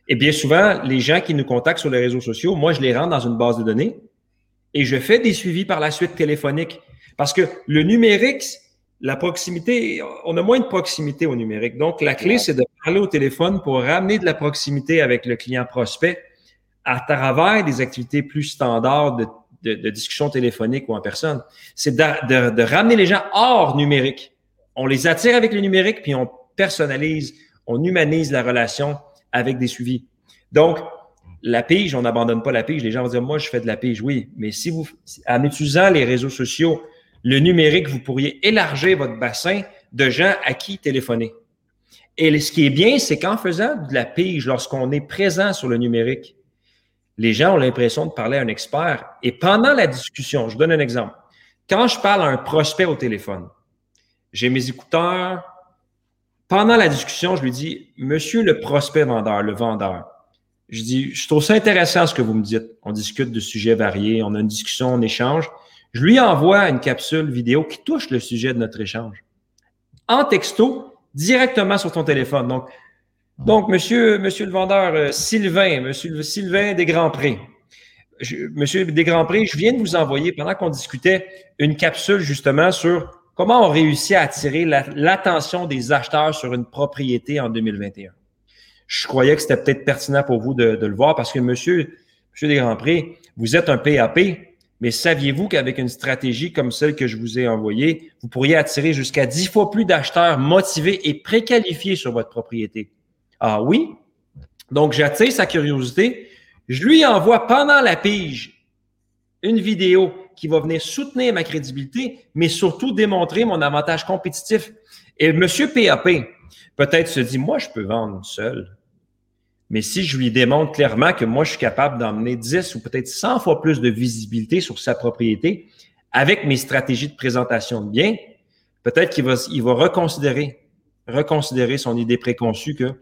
Et bien souvent, les gens qui nous contactent sur les réseaux sociaux, moi, je les rends dans une base de données et je fais des suivis par la suite téléphoniques. Parce que le numérique, la proximité, on a moins de proximité au numérique. Donc, la clé, c'est de parler au téléphone pour ramener de la proximité avec le client prospect à travers des activités plus standards de, de, discussion téléphonique ou en personne. C'est de, de, ramener les gens hors numérique. On les attire avec le numérique, puis on personnalise, on humanise la relation avec des suivis. Donc, la pige, on n'abandonne pas la pige. Les gens vont dire, moi, je fais de la pige. Oui, mais si vous, en utilisant les réseaux sociaux, le numérique, vous pourriez élargir votre bassin de gens à qui téléphoner. Et ce qui est bien, c'est qu'en faisant de la pige, lorsqu'on est présent sur le numérique, les gens ont l'impression de parler à un expert. Et pendant la discussion, je vous donne un exemple. Quand je parle à un prospect au téléphone, j'ai mes écouteurs. Pendant la discussion, je lui dis, Monsieur le prospect vendeur, le vendeur, je dis, je trouve ça intéressant ce que vous me dites. On discute de sujets variés, on a une discussion, on échange. Je lui envoie une capsule vidéo qui touche le sujet de notre échange. En texto, directement sur ton téléphone. Donc, donc monsieur, le vendeur euh, Sylvain, monsieur Sylvain des Grands Prix. monsieur des Grands Prix, je viens de vous envoyer, pendant qu'on discutait, une capsule justement sur comment on réussit à attirer l'attention des acheteurs sur une propriété en 2021 je croyais que c'était peut-être pertinent pour vous de, le voir parce que monsieur, monsieur Desgrands-Pré, vous êtes un PAP, mais saviez-vous qu'avec une stratégie comme celle que je vous ai envoyée, vous pourriez attirer jusqu'à dix fois plus d'acheteurs motivés et préqualifiés sur votre propriété? Ah oui? Donc, j'attire sa curiosité. Je lui envoie pendant la pige une vidéo qui va venir soutenir ma crédibilité, mais surtout démontrer mon avantage compétitif. Et monsieur PAP, peut-être se dit, moi, je peux vendre seul. Mais si je lui démontre clairement que moi, je suis capable d'emmener 10 ou peut-être 100 fois plus de visibilité sur sa propriété avec mes stratégies de présentation de biens, peut-être qu'il va, il va reconsidérer, reconsidérer son idée préconçue que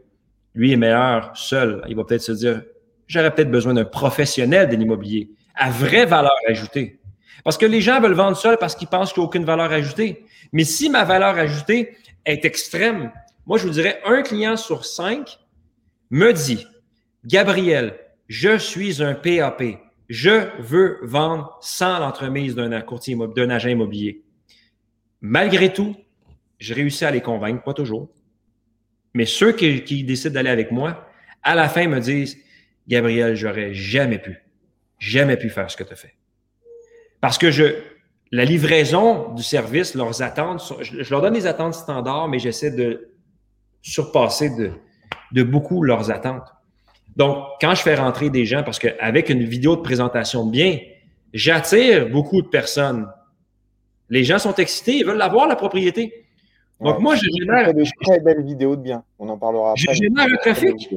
lui est meilleur seul. Il va peut-être se dire, j'aurais peut-être besoin d'un professionnel de l'immobilier à vraie valeur ajoutée. Parce que les gens veulent vendre seul parce qu'ils pensent qu'il n'y a aucune valeur ajoutée. Mais si ma valeur ajoutée est extrême, moi, je vous dirais un client sur cinq me dit, Gabriel, je suis un PAP. Je veux vendre sans l'entremise d'un courtier d'un agent immobilier. Malgré tout, je réussis à les convaincre, pas toujours. Mais ceux qui, décident d'aller avec moi, à la fin me disent, Gabriel, j'aurais jamais pu, jamais pu faire ce que tu as fait. Parce que je, la livraison du service, leurs attentes, je, leur donne des attentes standards, mais j'essaie de surpasser de, de beaucoup leurs attentes. Donc, quand je fais rentrer des gens, parce qu'avec une vidéo de présentation de biens, j'attire beaucoup de personnes. Les gens sont excités, ils veulent avoir la propriété. Donc, moi, je génère. de très belles vidéos de biens. On en parlera après. Je génère le trafic.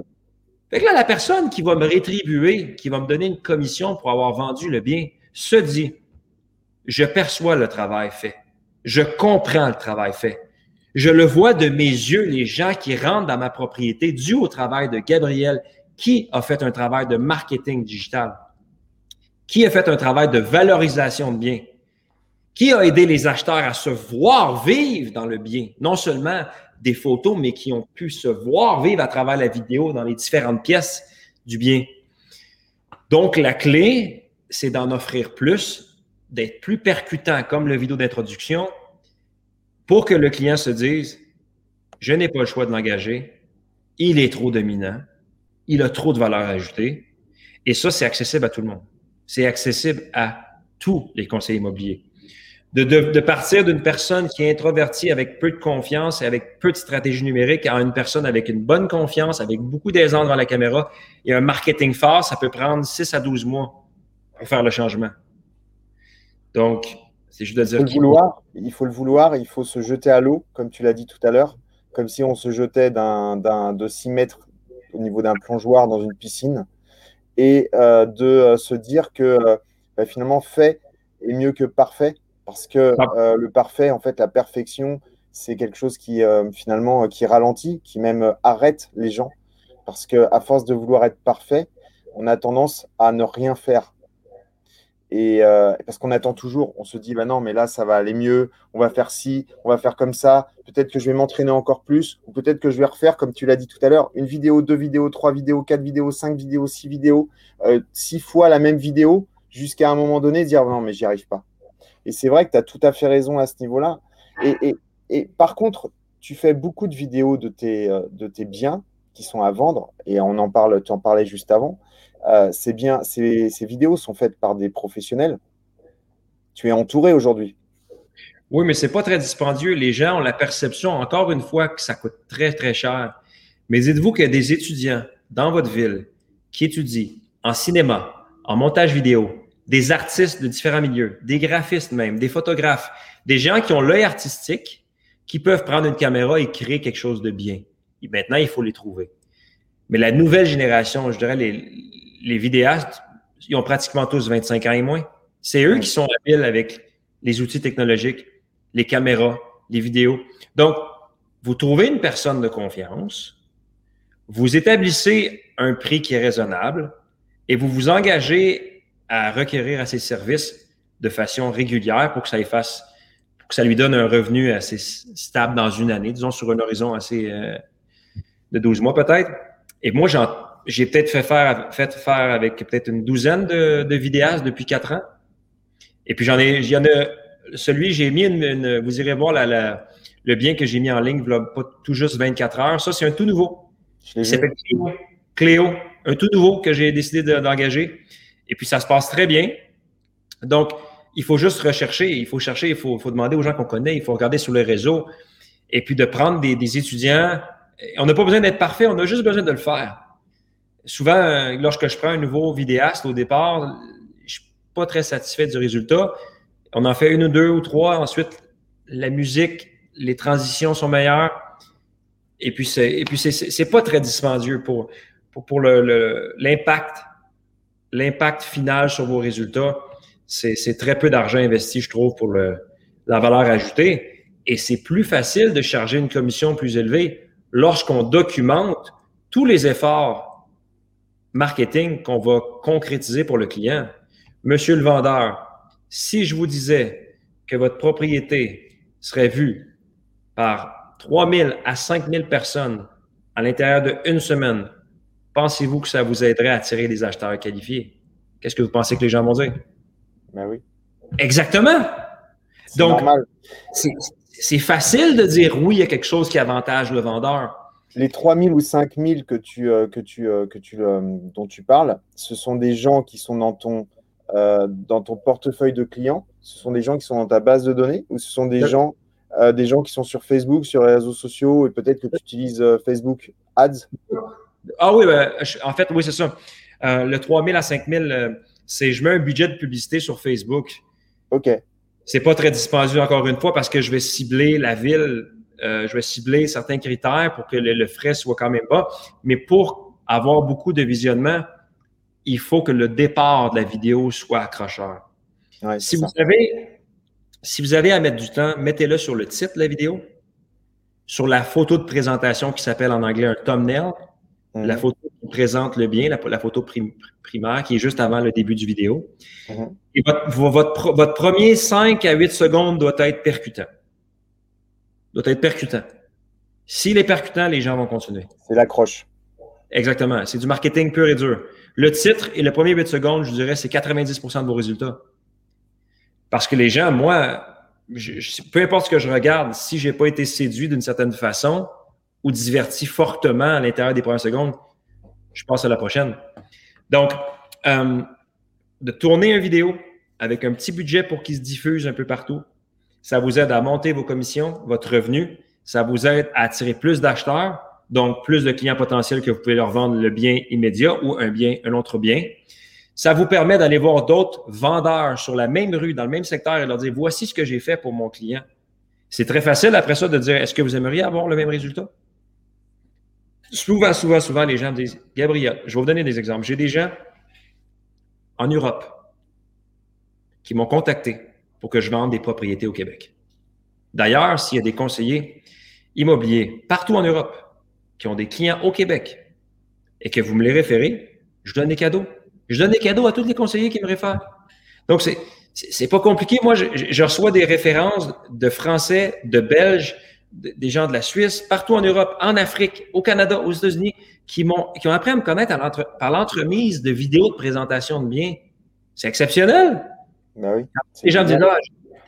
Fait que là, la personne qui va me rétribuer, qui va me donner une commission pour avoir vendu le bien, se dit je perçois le travail fait. Je comprends le travail fait. Je le vois de mes yeux, les gens qui rentrent dans ma propriété dû au travail de Gabriel, qui a fait un travail de marketing digital, qui a fait un travail de valorisation de biens, qui a aidé les acheteurs à se voir vivre dans le bien, non seulement des photos, mais qui ont pu se voir vivre à travers la vidéo dans les différentes pièces du bien. Donc, la clé, c'est d'en offrir plus, d'être plus percutant, comme le vidéo d'introduction, pour que le client se dise, je n'ai pas le choix de l'engager, il est trop dominant, il a trop de valeur ajoutée. Et ça, c'est accessible à tout le monde. C'est accessible à tous les conseillers immobiliers. De, de, partir d'une personne qui est introvertie avec peu de confiance et avec peu de stratégie numérique à une personne avec une bonne confiance, avec beaucoup d'aisance devant la caméra et un marketing fort, ça peut prendre 6 à 12 mois pour faire le changement. Donc, c'est juste de dire qu'il vouloir, il faut le vouloir, il faut se jeter à l'eau, comme tu l'as dit tout à l'heure, comme si on se jetait d'un, de 6 mètres au niveau d'un plongeoir dans une piscine, et euh, de euh, se dire que euh, bah, finalement fait est mieux que parfait, parce que ah. le parfait, en fait, la perfection, c'est quelque chose qui finalement qui ralentit, qui même arrête les gens, parce que à force de vouloir être parfait, on a tendance à ne rien faire. Et euh, parce qu'on attend toujours, on se dit, bah non, mais là, ça va aller mieux, on va faire ci, on va faire comme ça, peut-être que je vais m'entraîner encore plus, ou peut-être que je vais refaire, comme tu l'as dit tout à l'heure, une vidéo, deux vidéos, trois vidéos, quatre vidéos, cinq vidéos, six vidéos, euh, six fois la même vidéo, jusqu'à un moment donné, dire, non, mais j'y arrive pas. Et c'est vrai que tu as tout à fait raison à ce niveau-là. Et, par contre, tu fais beaucoup de vidéos de tes, euh, de tes biens qui sont à vendre, et on en parle, tu en parlais juste avant. Euh, bien, ces, vidéos sont faites par des professionnels tu es entouré aujourd'hui. Oui, mais c'est pas très dispendieux. Les gens ont la perception, encore une fois, que ça coûte très, très cher. Mais dites-vous qu'il y a des étudiants dans votre ville qui étudient en cinéma, en montage vidéo, des artistes de différents milieux, des graphistes même, des photographes, des gens qui ont l'œil artistique, qui peuvent prendre une caméra et créer quelque chose de bien. Et maintenant, il faut les trouver. Mais la nouvelle génération, je dirais, les, les vidéastes, ils ont pratiquement tous 25 ans et moins. C'est eux qui sont habiles avec les outils technologiques, les caméras, les vidéos. Donc, vous trouvez une personne de confiance, vous établissez un prix qui est raisonnable et vous vous engagez à requérir à ses services de façon régulière pour que ça fasse, pour que ça lui donne un revenu assez stable dans une année, disons sur un horizon assez euh, de 12 mois peut-être. Et moi, j'ai peut-être fait faire, fait faire avec peut-être une douzaine de, de vidéastes depuis quatre ans. Et puis j'en ai, il y en a celui, j'ai mis une, vous irez voir la, le bien que j'ai mis en ligne, pas tout juste 24 heures. Ça, c'est un tout nouveau. Il s'appelle Cléo. Un tout nouveau que j'ai décidé d'engager. Et puis, ça se passe très bien. Donc, il faut juste rechercher, il faut chercher, il faut, faut demander aux gens qu'on connaît, il faut regarder sur les réseaux. Et puis, de prendre des, des étudiants. On n'a pas besoin d'être parfait, on a juste besoin de le faire. Souvent, lorsque je prends un nouveau vidéaste au départ, je suis pas très satisfait du résultat. On en fait une ou deux ou trois. Ensuite, la musique, les transitions sont meilleures. Et puis, c'est, et puis c'est, pas très dispendieux pour, pour, pour le, l'impact, l'impact final sur vos résultats. C'est, très peu d'argent investi, je trouve, pour le, la valeur ajoutée. Et c'est plus facile de charger une commission plus élevée lorsqu'on documente tous les efforts marketing qu'on va concrétiser pour le client. Monsieur le vendeur, si je vous disais que votre propriété serait vue par 3 000 à 5 000 personnes à l'intérieur d'une semaine, pensez-vous que ça vous aiderait à attirer des acheteurs qualifiés? Qu'est-ce que vous pensez que les gens vont dire? Ben oui. Exactement. Donc, c'est facile de dire oui, il y a quelque chose qui avantage le vendeur. Les 3 000 ou 5 000 que tu, euh, que tu, euh, que tu, euh, dont tu parles, ce sont des gens qui sont dans ton euh, dans ton portefeuille de clients? Ce sont des gens qui sont dans ta base de données? Ou ce sont des gens, euh, des gens qui sont sur Facebook, sur les réseaux sociaux et peut-être que tu utilises euh, Facebook Ads? Ah oui, ben, en fait, oui, c'est ça. le 3000 à 5000, c'est je mets un budget de publicité sur Facebook. OK. C'est pas très dispendieux encore une fois parce que je vais cibler la ville, je vais cibler certains critères pour que le, le, frais soit quand même bas. Mais pour avoir beaucoup de visionnement, il faut que le départ de la vidéo soit accrocheur. si, vous avez, si vous avez à mettre du temps, mettez-le sur le titre de la vidéo, sur la photo de présentation qui s'appelle en anglais un thumbnail, la mhm. photo qui présente le bien, la, photo primaire qui est juste avant le début du vidéo. Mhm. Et votre, votre, premier 5 à 8 secondes doit être percutant. Doit être percutant. S'il est percutant, les gens vont continuer. C'est l'accroche. Exactement. C'est du marketing pur et dur. Le titre et le premier 8 secondes, je dirais, c'est 90% de vos résultats. Parce que les gens, moi, peu importe ce que je regarde, si j'ai pas été séduit d'une certaine façon ou diverti fortement à l'intérieur des premières secondes, je passe à la prochaine. Donc, euh, de tourner une vidéo avec un petit budget pour qu'il se diffuse un peu partout, ça vous aide à monter vos commissions, votre revenu, ça vous aide à attirer plus d'acheteurs, donc plus de clients potentiels que vous pouvez leur vendre le bien immédiat ou un bien, un autre bien. Ça vous permet d'aller voir d'autres vendeurs sur la même rue, dans le même secteur et leur dire voici ce que j'ai fait pour mon client. C'est très facile après ça de dire est-ce que vous aimeriez avoir le même résultat? Souvent, souvent, souvent, les gens disent Gabriel, je vais vous donner des exemples. J'ai des gens en Europe qui m'ont contacté pour que je vende des propriétés au Québec. D'ailleurs, s'il y a des conseillers immobiliers partout en Europe qui ont des clients au Québec et que vous me les référez, je donne des cadeaux. Je donne des cadeaux à tous les conseillers qui me réfèrent. Donc, c'est, c'est pas compliqué. Moi, je, je, reçois des références de Français, de Belges, des gens de la Suisse, partout en Europe, en Afrique, au Canada, aux États-Unis, qui m'ont, qui ont appris à me connaître par l'entremise de vidéos de présentation de biens. C'est exceptionnel. Ben oui, les gens disent, là,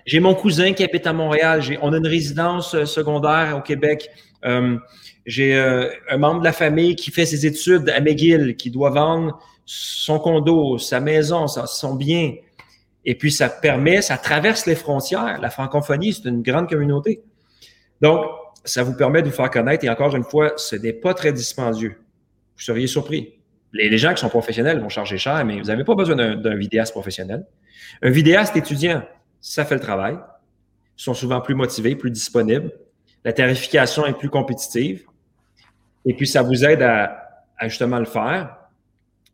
j'ai mon cousin qui habite à Montréal, j'ai, on a une résidence euh, secondaire au Québec. Euh, j'ai euh, un membre de la famille qui fait ses études à McGill, qui doit vendre son condo, sa maison, son bien. Et puis, ça permet, ça traverse les frontières. La francophonie, c'est une grande communauté. Donc, ça vous permet de vous faire connaître. Et encore une fois, ce n'est pas très dispendieux. Vous seriez surpris. Les, gens qui sont professionnels vont charger cher, mais vous n'avez pas besoin d'un vidéaste professionnel. Un vidéaste étudiant, ça fait le travail. Ils sont souvent plus motivés, plus disponibles. La tarification est plus compétitive. Et puis, ça vous aide à, justement le faire.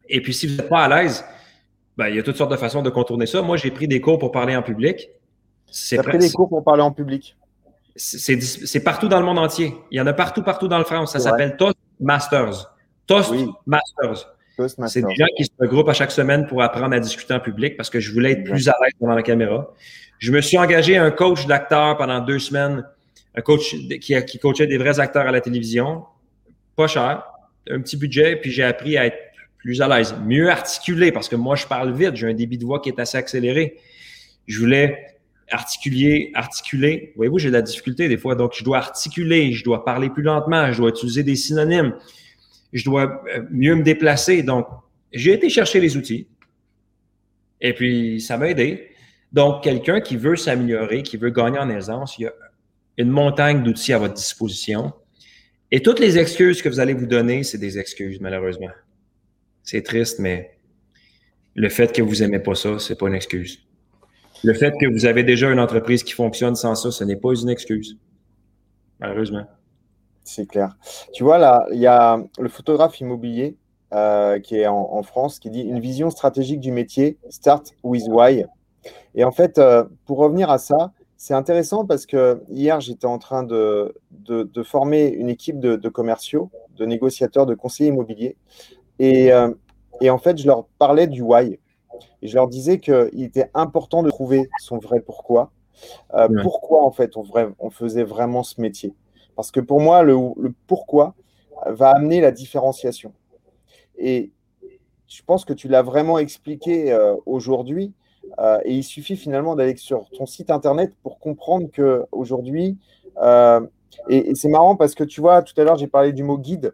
Et puis, si vous n'êtes pas à l'aise, ben, il y a toutes sortes de façons de contourner ça. Moi, j'ai pris des cours pour parler en public. As pris des cours pour parler en public? C'est partout dans le monde entier. Il y en a partout, partout dans le France. Ça s'appelle Toastmasters. Toastmasters. C'est des gens qui se regroupent à chaque semaine pour apprendre à discuter en public parce que je voulais être plus à l'aise devant la caméra. Je me suis engagé à un coach d'acteurs pendant deux semaines, un coach qui, qui coachait des vrais acteurs à la télévision. Pas cher, un petit budget, puis j'ai appris à être plus à l'aise, mieux articulé parce que moi, je parle vite, j'ai un débit de voix qui est assez accéléré. Je voulais articuler, articuler. Voyez-vous, j'ai de la difficulté des fois. Donc, je dois articuler, je dois parler plus lentement, je dois utiliser des synonymes, je dois euh, mieux me déplacer. Donc, j'ai été chercher les outils et puis ça m'a aidé. Donc, quelqu'un qui veut s'améliorer, qui veut gagner en aisance, il y a une montagne d'outils à votre disposition. Et toutes les excuses que vous allez vous donner, c'est des excuses, malheureusement. C'est triste, mais le fait que vous aimez pas ça, c'est pas une excuse. Le fait que vous avez déjà une entreprise qui fonctionne sans ça, ce n'est pas une excuse. Malheureusement. C'est clair. Tu vois, là, il y a le photographe immobilier euh, qui est en, France qui dit une vision stratégique du métier, start with why. Et en fait, euh, pour revenir à ça, c'est intéressant parce que hier, j'étais en train de, former une équipe de, commerciaux, de négociateurs, de conseillers immobiliers. Et, euh, et en fait, je leur parlais du why. Et je leur disais qu'il était important de trouver son vrai pourquoi. Euh, pourquoi, en fait, on, on, faisait vraiment ce métier? Parce que pour moi, le, pourquoi va amener la différenciation. Et je pense que tu l'as vraiment expliqué euh, aujourd'hui. Euh, et il suffit finalement d'aller sur ton site internet pour comprendre qu'aujourd'hui, et, et c'est marrant parce que tu vois, tout à l'heure, j'ai parlé du mot guide.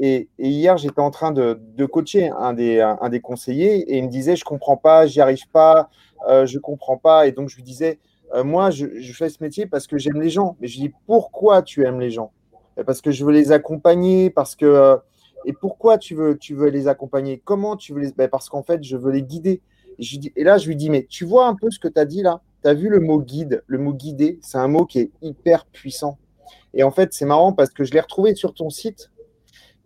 Et, hier, j'étais en train de, coacher un des, conseillers et il me disait Je comprends pas, j'y arrive pas, euh, je comprends pas. Et donc, je lui disais euh, Moi, je, fais ce métier parce que j'aime les gens. Mais je lui dis Pourquoi tu aimes les gens? Parce que je veux les accompagner, parce que. Euh, et pourquoi tu veux, les accompagner? Comment tu veux les. Ben, parce qu'en fait, je veux les guider. Et, et là, je lui dis Mais tu vois un peu ce que tu as dit là? Tu as vu le mot guide Le mot guider, c'est un mot qui est hyper puissant. Et en fait, c'est marrant parce que je l'ai retrouvé sur ton site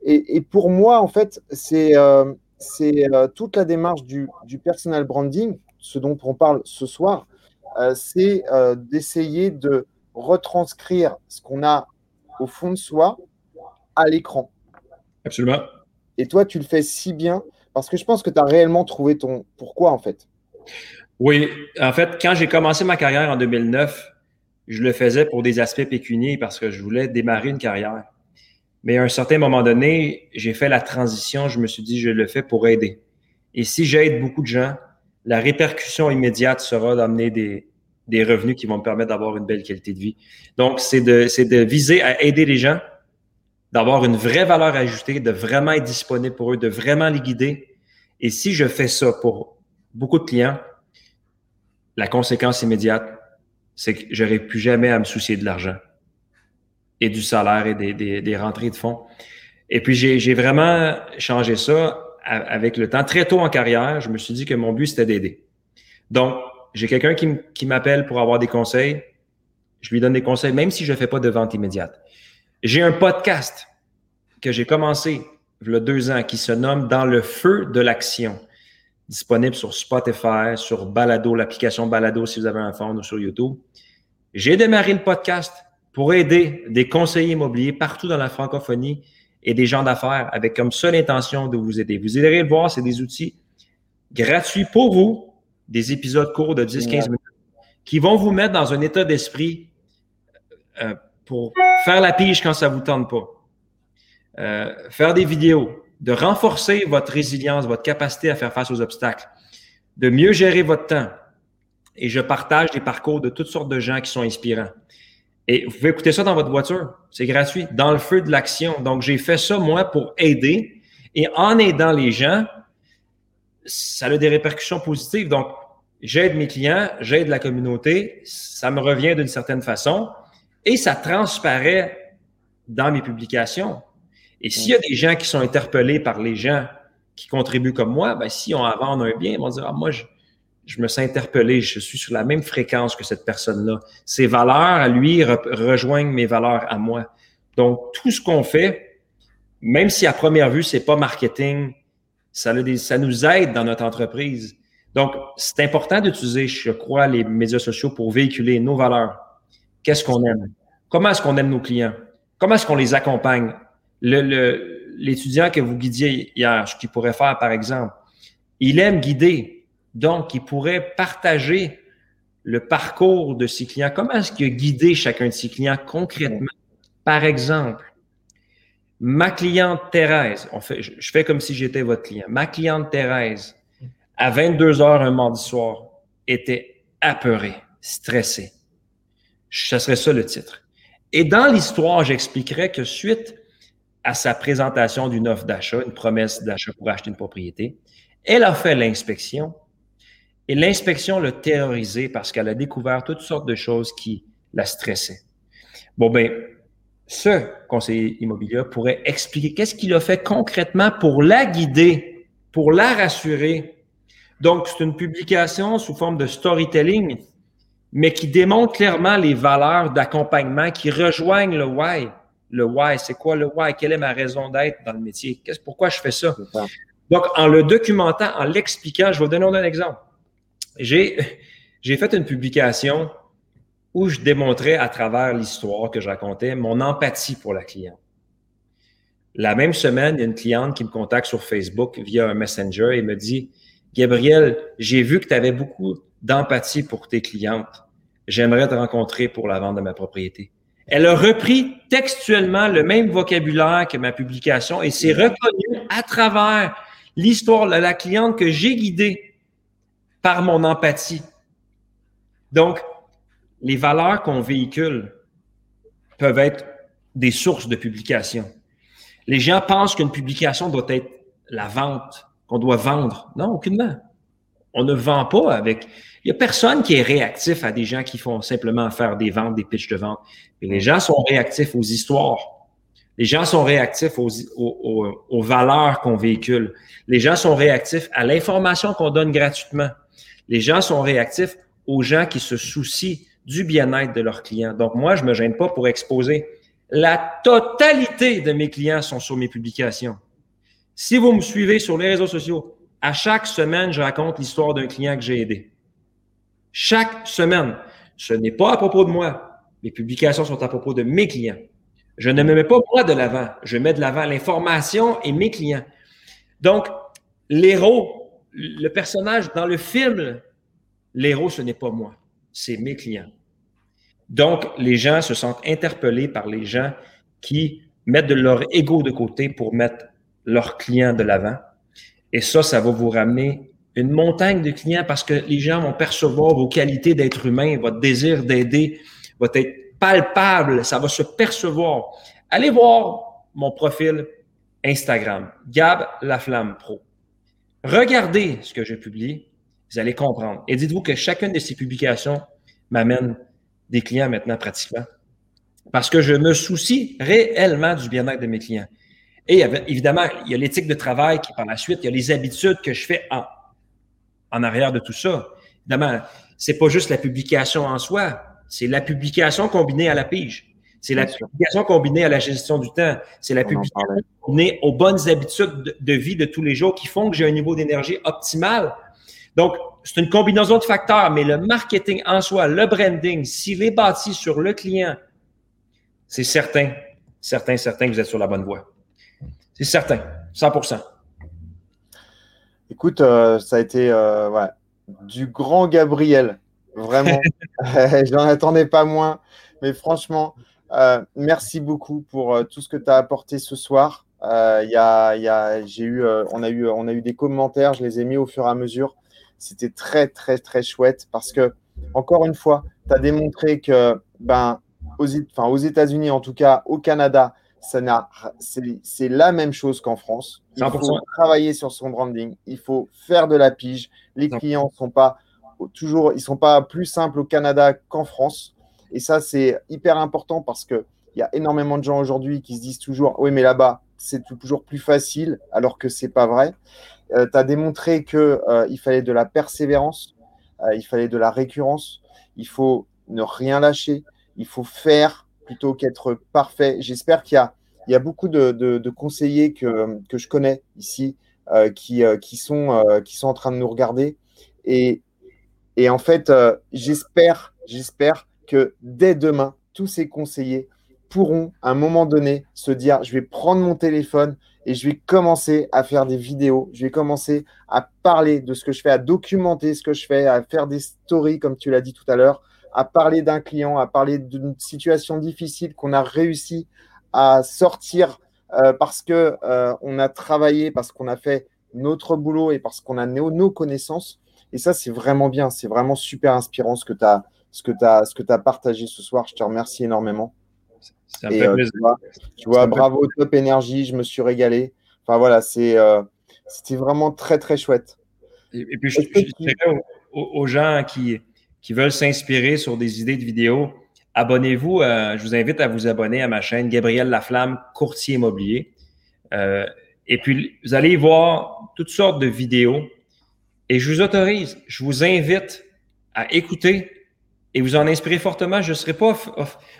et, pour moi, en fait, c'est euh, euh, toute la démarche du, personal branding, ce dont on parle ce soir, euh, c'est d'essayer de retranscrire ce qu'on a au fond de soi à l'écran. Absolument. Et toi, tu le fais si bien parce que je pense que tu as réellement trouvé ton pourquoi, en fait. Oui, en fait, quand j'ai commencé ma carrière en 2009, je le faisais pour des aspects pécuniers parce que je voulais démarrer une carrière. Mais à un certain moment donné, j'ai fait la transition. Je me suis dit, je le fais pour aider. Et si j'aide beaucoup de gens, la répercussion immédiate sera d'amener des, des revenus qui vont me permettre d'avoir une belle qualité de vie. Donc, c'est de, c'est de viser à aider les gens, d'avoir une vraie valeur ajoutée, de vraiment être disponible pour eux, de vraiment les guider. Et si je fais ça pour beaucoup de clients, la conséquence immédiate, c'est que j'aurai plus jamais à me soucier de l'argent et du salaire et des, rentrées de fonds. Et puis, j'ai vraiment changé ça avec le temps. Très tôt en carrière, je me suis dit que mon but, c'était d'aider. Donc, j'ai quelqu'un qui m'appelle pour avoir des conseils. Je lui donne des conseils, même si je ne fais pas de vente immédiate. J'ai un podcast que j'ai commencé il y a deux ans qui se nomme Dans le feu de l'action, disponible sur Spotify, sur Balado, l'application Balado si vous avez un phone ou sur YouTube. J'ai démarré le podcast pour aider des conseillers immobiliers partout dans la francophonie et des gens d'affaires avec comme seule intention de vous aider. Vous irez le voir, c'est des outils gratuits pour vous, des épisodes courts de 10-15 minutes qui vont vous mettre dans un état d'esprit euh, pour faire la pige quand ça vous tente pas, euh, faire des vidéos, de renforcer votre résilience, votre capacité à faire face aux obstacles, de mieux gérer votre temps. Et je partage des parcours de toutes sortes de gens qui sont inspirants. Et vous pouvez écouter ça dans votre voiture. C'est gratuit, dans le feu de l'action. Donc, j'ai fait ça, moi, pour aider. Et en aidant les gens, ça a des répercussions positives. Donc, j'aide mes clients, j'aide la communauté, ça me revient d'une certaine façon et ça transparaît dans mes publications. Et s'il y a des gens qui sont interpellés par les gens qui contribuent comme moi, ben, si on a à vendre un bien, ils vont dire, ah, moi, je, je me sens interpellé, je suis sur la même fréquence que cette personne-là. Ses valeurs à lui rejoignent mes valeurs à moi. Donc, tout ce qu'on fait, même si à première vue, c'est pas marketing, ça, ça nous aide dans notre entreprise. Donc, c'est important d'utiliser, je crois, les médias sociaux pour véhiculer nos valeurs. Qu'est-ce qu'on aime? Comment est-ce qu'on aime nos clients? Comment est-ce qu'on les accompagne? L'étudiant que vous guidiez hier, ce qu'il pourrait faire, par exemple, il aime guider. Donc, il pourrait partager le parcours de ses clients. Comment est-ce qu'il a guidé chacun de ses clients concrètement? Par exemple, ma cliente Thérèse, je fais comme si j'étais votre client. Ma cliente Thérèse, à 22 heures un mardi soir, était apeurée, stressée. Ce serait ça le titre. Et dans l'histoire, j'expliquerai que suite à sa présentation d'une offre d'achat, une promesse d'achat pour acheter une propriété, elle a fait l'inspection et l'inspection l'a terrorisée parce qu'elle a découvert toutes sortes de choses qui la stressaient. Bon, ben, ce conseiller immobilier pourrait expliquer qu'est-ce qu'il a fait concrètement pour la guider, pour la rassurer. Donc, c'est une publication sous forme de storytelling, mais qui démontre clairement les valeurs d'accompagnement qui rejoignent le why. Le why, c'est quoi le why? Quelle est ma raison d'être dans le métier? Qu'est-ce, pourquoi je fais ça? Donc, en le documentant, en l'expliquant, je vais vous donner un exemple. J'ai, fait une publication où je démontrais à travers l'histoire que je racontais mon empathie pour la cliente. La même semaine, il y a une cliente qui me contacte sur Facebook via un messenger et me dit Gabriel, j'ai vu que tu avais beaucoup d'empathie pour tes clientes. J'aimerais te rencontrer pour la vente de ma propriété. Elle a repris textuellement le même vocabulaire que ma publication et s'est reconnue à travers l'histoire de la cliente que j'ai guidée par mon empathie. Donc, les valeurs qu'on véhicule peuvent être des sources de publication. Les gens pensent qu'une publication doit être la vente, qu'on doit vendre. Non, aucunement. On ne vend pas avec. Il n'y a personne qui est réactif à des gens qui font simplement faire des ventes, des pitches de vente. les gens sont réactifs aux histoires. Les gens sont réactifs aux, aux valeurs qu'on véhicule. Les gens sont réactifs à l'information qu'on donne gratuitement. Les gens sont réactifs aux gens qui se soucient du bien-être de leurs clients. Donc, moi, je ne me gêne pas pour exposer. La totalité de mes clients sont sur mes publications. Si vous me suivez sur les réseaux sociaux, à chaque semaine, je raconte l'histoire d'un client que j'ai aidé. Chaque semaine. Ce n'est pas à propos de moi. Mes publications sont à propos de mes clients. Je ne me mets pas moi de l'avant. Je mets de l'avant l'information et mes clients. Donc, l'héros, le personnage dans le film, l'héros, ce n'est pas moi c'est mes clients. Donc, les gens se sentent interpellés par les gens qui mettent de leur ego de côté pour mettre leurs clients de l'avant. Et ça, ça va vous ramener une montagne de clients parce que les gens vont percevoir vos qualités d'être humain, votre désir d'aider va être palpable, ça va se percevoir. Allez voir mon profil Instagram, Gab Laflamme Pro. Regardez ce que je publie, vous allez comprendre. Et dites-vous que chacune de ces publications m'amène des clients maintenant pratiquement. Parce que je me soucie réellement du bien-être de mes clients. Et évidemment, il y a l'éthique de travail qui, par la suite, il y a les habitudes que je fais en, en arrière de tout ça. Évidemment, c'est pas juste la publication en soi, c'est la publication combinée à la pige. C'est la publication combinée à la gestion du temps. C'est la publication combinée aux bonnes habitudes de vie de tous les jours qui font que j'ai un niveau d'énergie optimal donc, c'est une combinaison de facteurs, mais le marketing en soi, le branding, s'il est bâti sur le client, c'est certain, certain, certain que vous êtes sur la bonne voie. C'est certain, 100% Écoute, euh, ça a été euh, du grand Gabriel, vraiment. J'en attendais pas moins, mais franchement, euh, merci beaucoup pour tout ce que tu as apporté ce soir. Y a, y a, j'ai eu, on, a eu, on a eu des commentaires, je les ai mis au fur et à mesure. C'était très, très, très chouette parce que, encore une fois, tu as démontré que, ben, aux, enfin, aux États-Unis, en tout cas, au Canada, c'est la même chose qu'en France. Il faut travailler sur son branding, il faut faire de la pige. Les clients ne sont pas toujours, ils sont pas plus simples au Canada qu'en France. Et ça, c'est hyper important parce que il y a énormément de gens aujourd'hui qui se disent toujours, oui, mais là-bas, c'est toujours plus facile, alors que c'est pas vrai. Euh, tu as démontré qu'il euh, fallait de la persévérance, euh, il fallait de la récurrence, il faut ne rien lâcher, il faut faire plutôt qu'être parfait. J'espère qu'il y a, beaucoup de, de, conseillers que, que, je connais ici qui, qui, sont, qui sont en train de nous regarder. Et, et en fait, j'espère, j'espère que dès demain, tous ces conseillers pourront à un moment donné se dire, je vais prendre mon téléphone et je vais commencer à faire des vidéos, je vais commencer à parler de ce que je fais, à documenter ce que je fais, à faire des stories, comme tu l'as dit tout à l'heure, à parler d'un client, à parler d'une situation difficile qu'on a réussi à sortir euh, parce que euh, on a travaillé, parce qu'on a fait notre boulot et parce qu'on a nos, nos connaissances. Et ça, c'est vraiment bien, c'est vraiment super inspirant ce que tu as, ce que as, ce que as partagé ce soir. Je te remercie énormément. Me fait euh, plaisir. tu vois, bravo, top énergie, je me suis régalé. Enfin voilà, euh, c'était vraiment très très chouette. Et, puis je, dirais aux, gens qui, qui veulent s'inspirer sur des idées de vidéos, abonnez-vous. Euh, je vous invite à vous abonner à ma chaîne Gabriel Laflamme, courtier immobilier. et puis vous allez voir toutes sortes de vidéos. Et je vous autorise, je vous invite à écouter et vous en inspirez fortement, je ne serai pas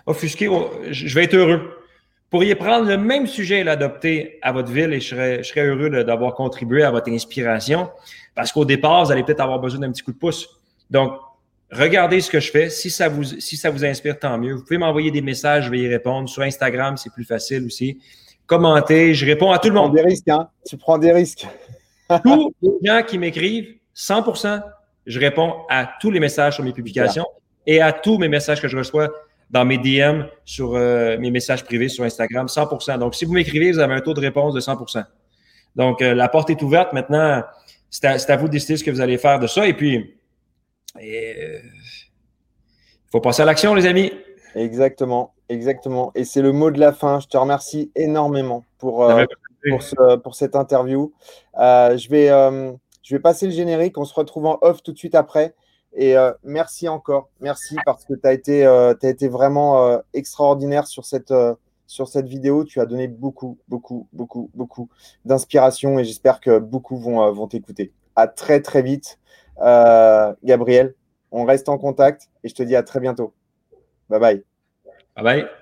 offusqué, je vais être heureux. Vous pourriez prendre le même sujet et l'adopter à votre ville et je serais, je serais heureux d'avoir contribué à votre inspiration parce qu'au départ, vous allez peut-être avoir besoin d'un petit coup de pouce. Donc, regardez ce que je fais. Si ça vous, si ça vous inspire, tant mieux. Vous pouvez m'envoyer des messages, je vais y répondre. Sur Instagram, c'est plus facile aussi. Commentez, je réponds à tout le monde. Tu prends des risques, hein? Tu prends des risques. tous les gens qui m'écrivent, 100% je réponds à tous les messages sur mes publications et à tous mes messages que je reçois dans mes DM sur euh, mes messages privés sur Instagram, 100% Donc, si vous m'écrivez, vous avez un taux de réponse de 100% Donc, euh, la porte est ouverte. Maintenant, c'est à, vous de décider ce que vous allez faire de ça. Et puis, il euh, faut passer à l'action, les amis. Exactement, exactement. Et c'est le mot de la fin. Je te remercie énormément pour, pour, pour, cette interview. je, vais, je vais passer le générique. On se retrouve en off tout de suite après. Et euh, merci encore, merci parce que tu as, été, euh, été vraiment euh, extraordinaire sur cette, sur cette vidéo. Tu as donné beaucoup, beaucoup, beaucoup, beaucoup d'inspiration et j'espère que beaucoup vont, vont t'écouter. À très, très vite, Gabriel. On reste en contact et je te dis à très bientôt. Bye bye. Bye bye.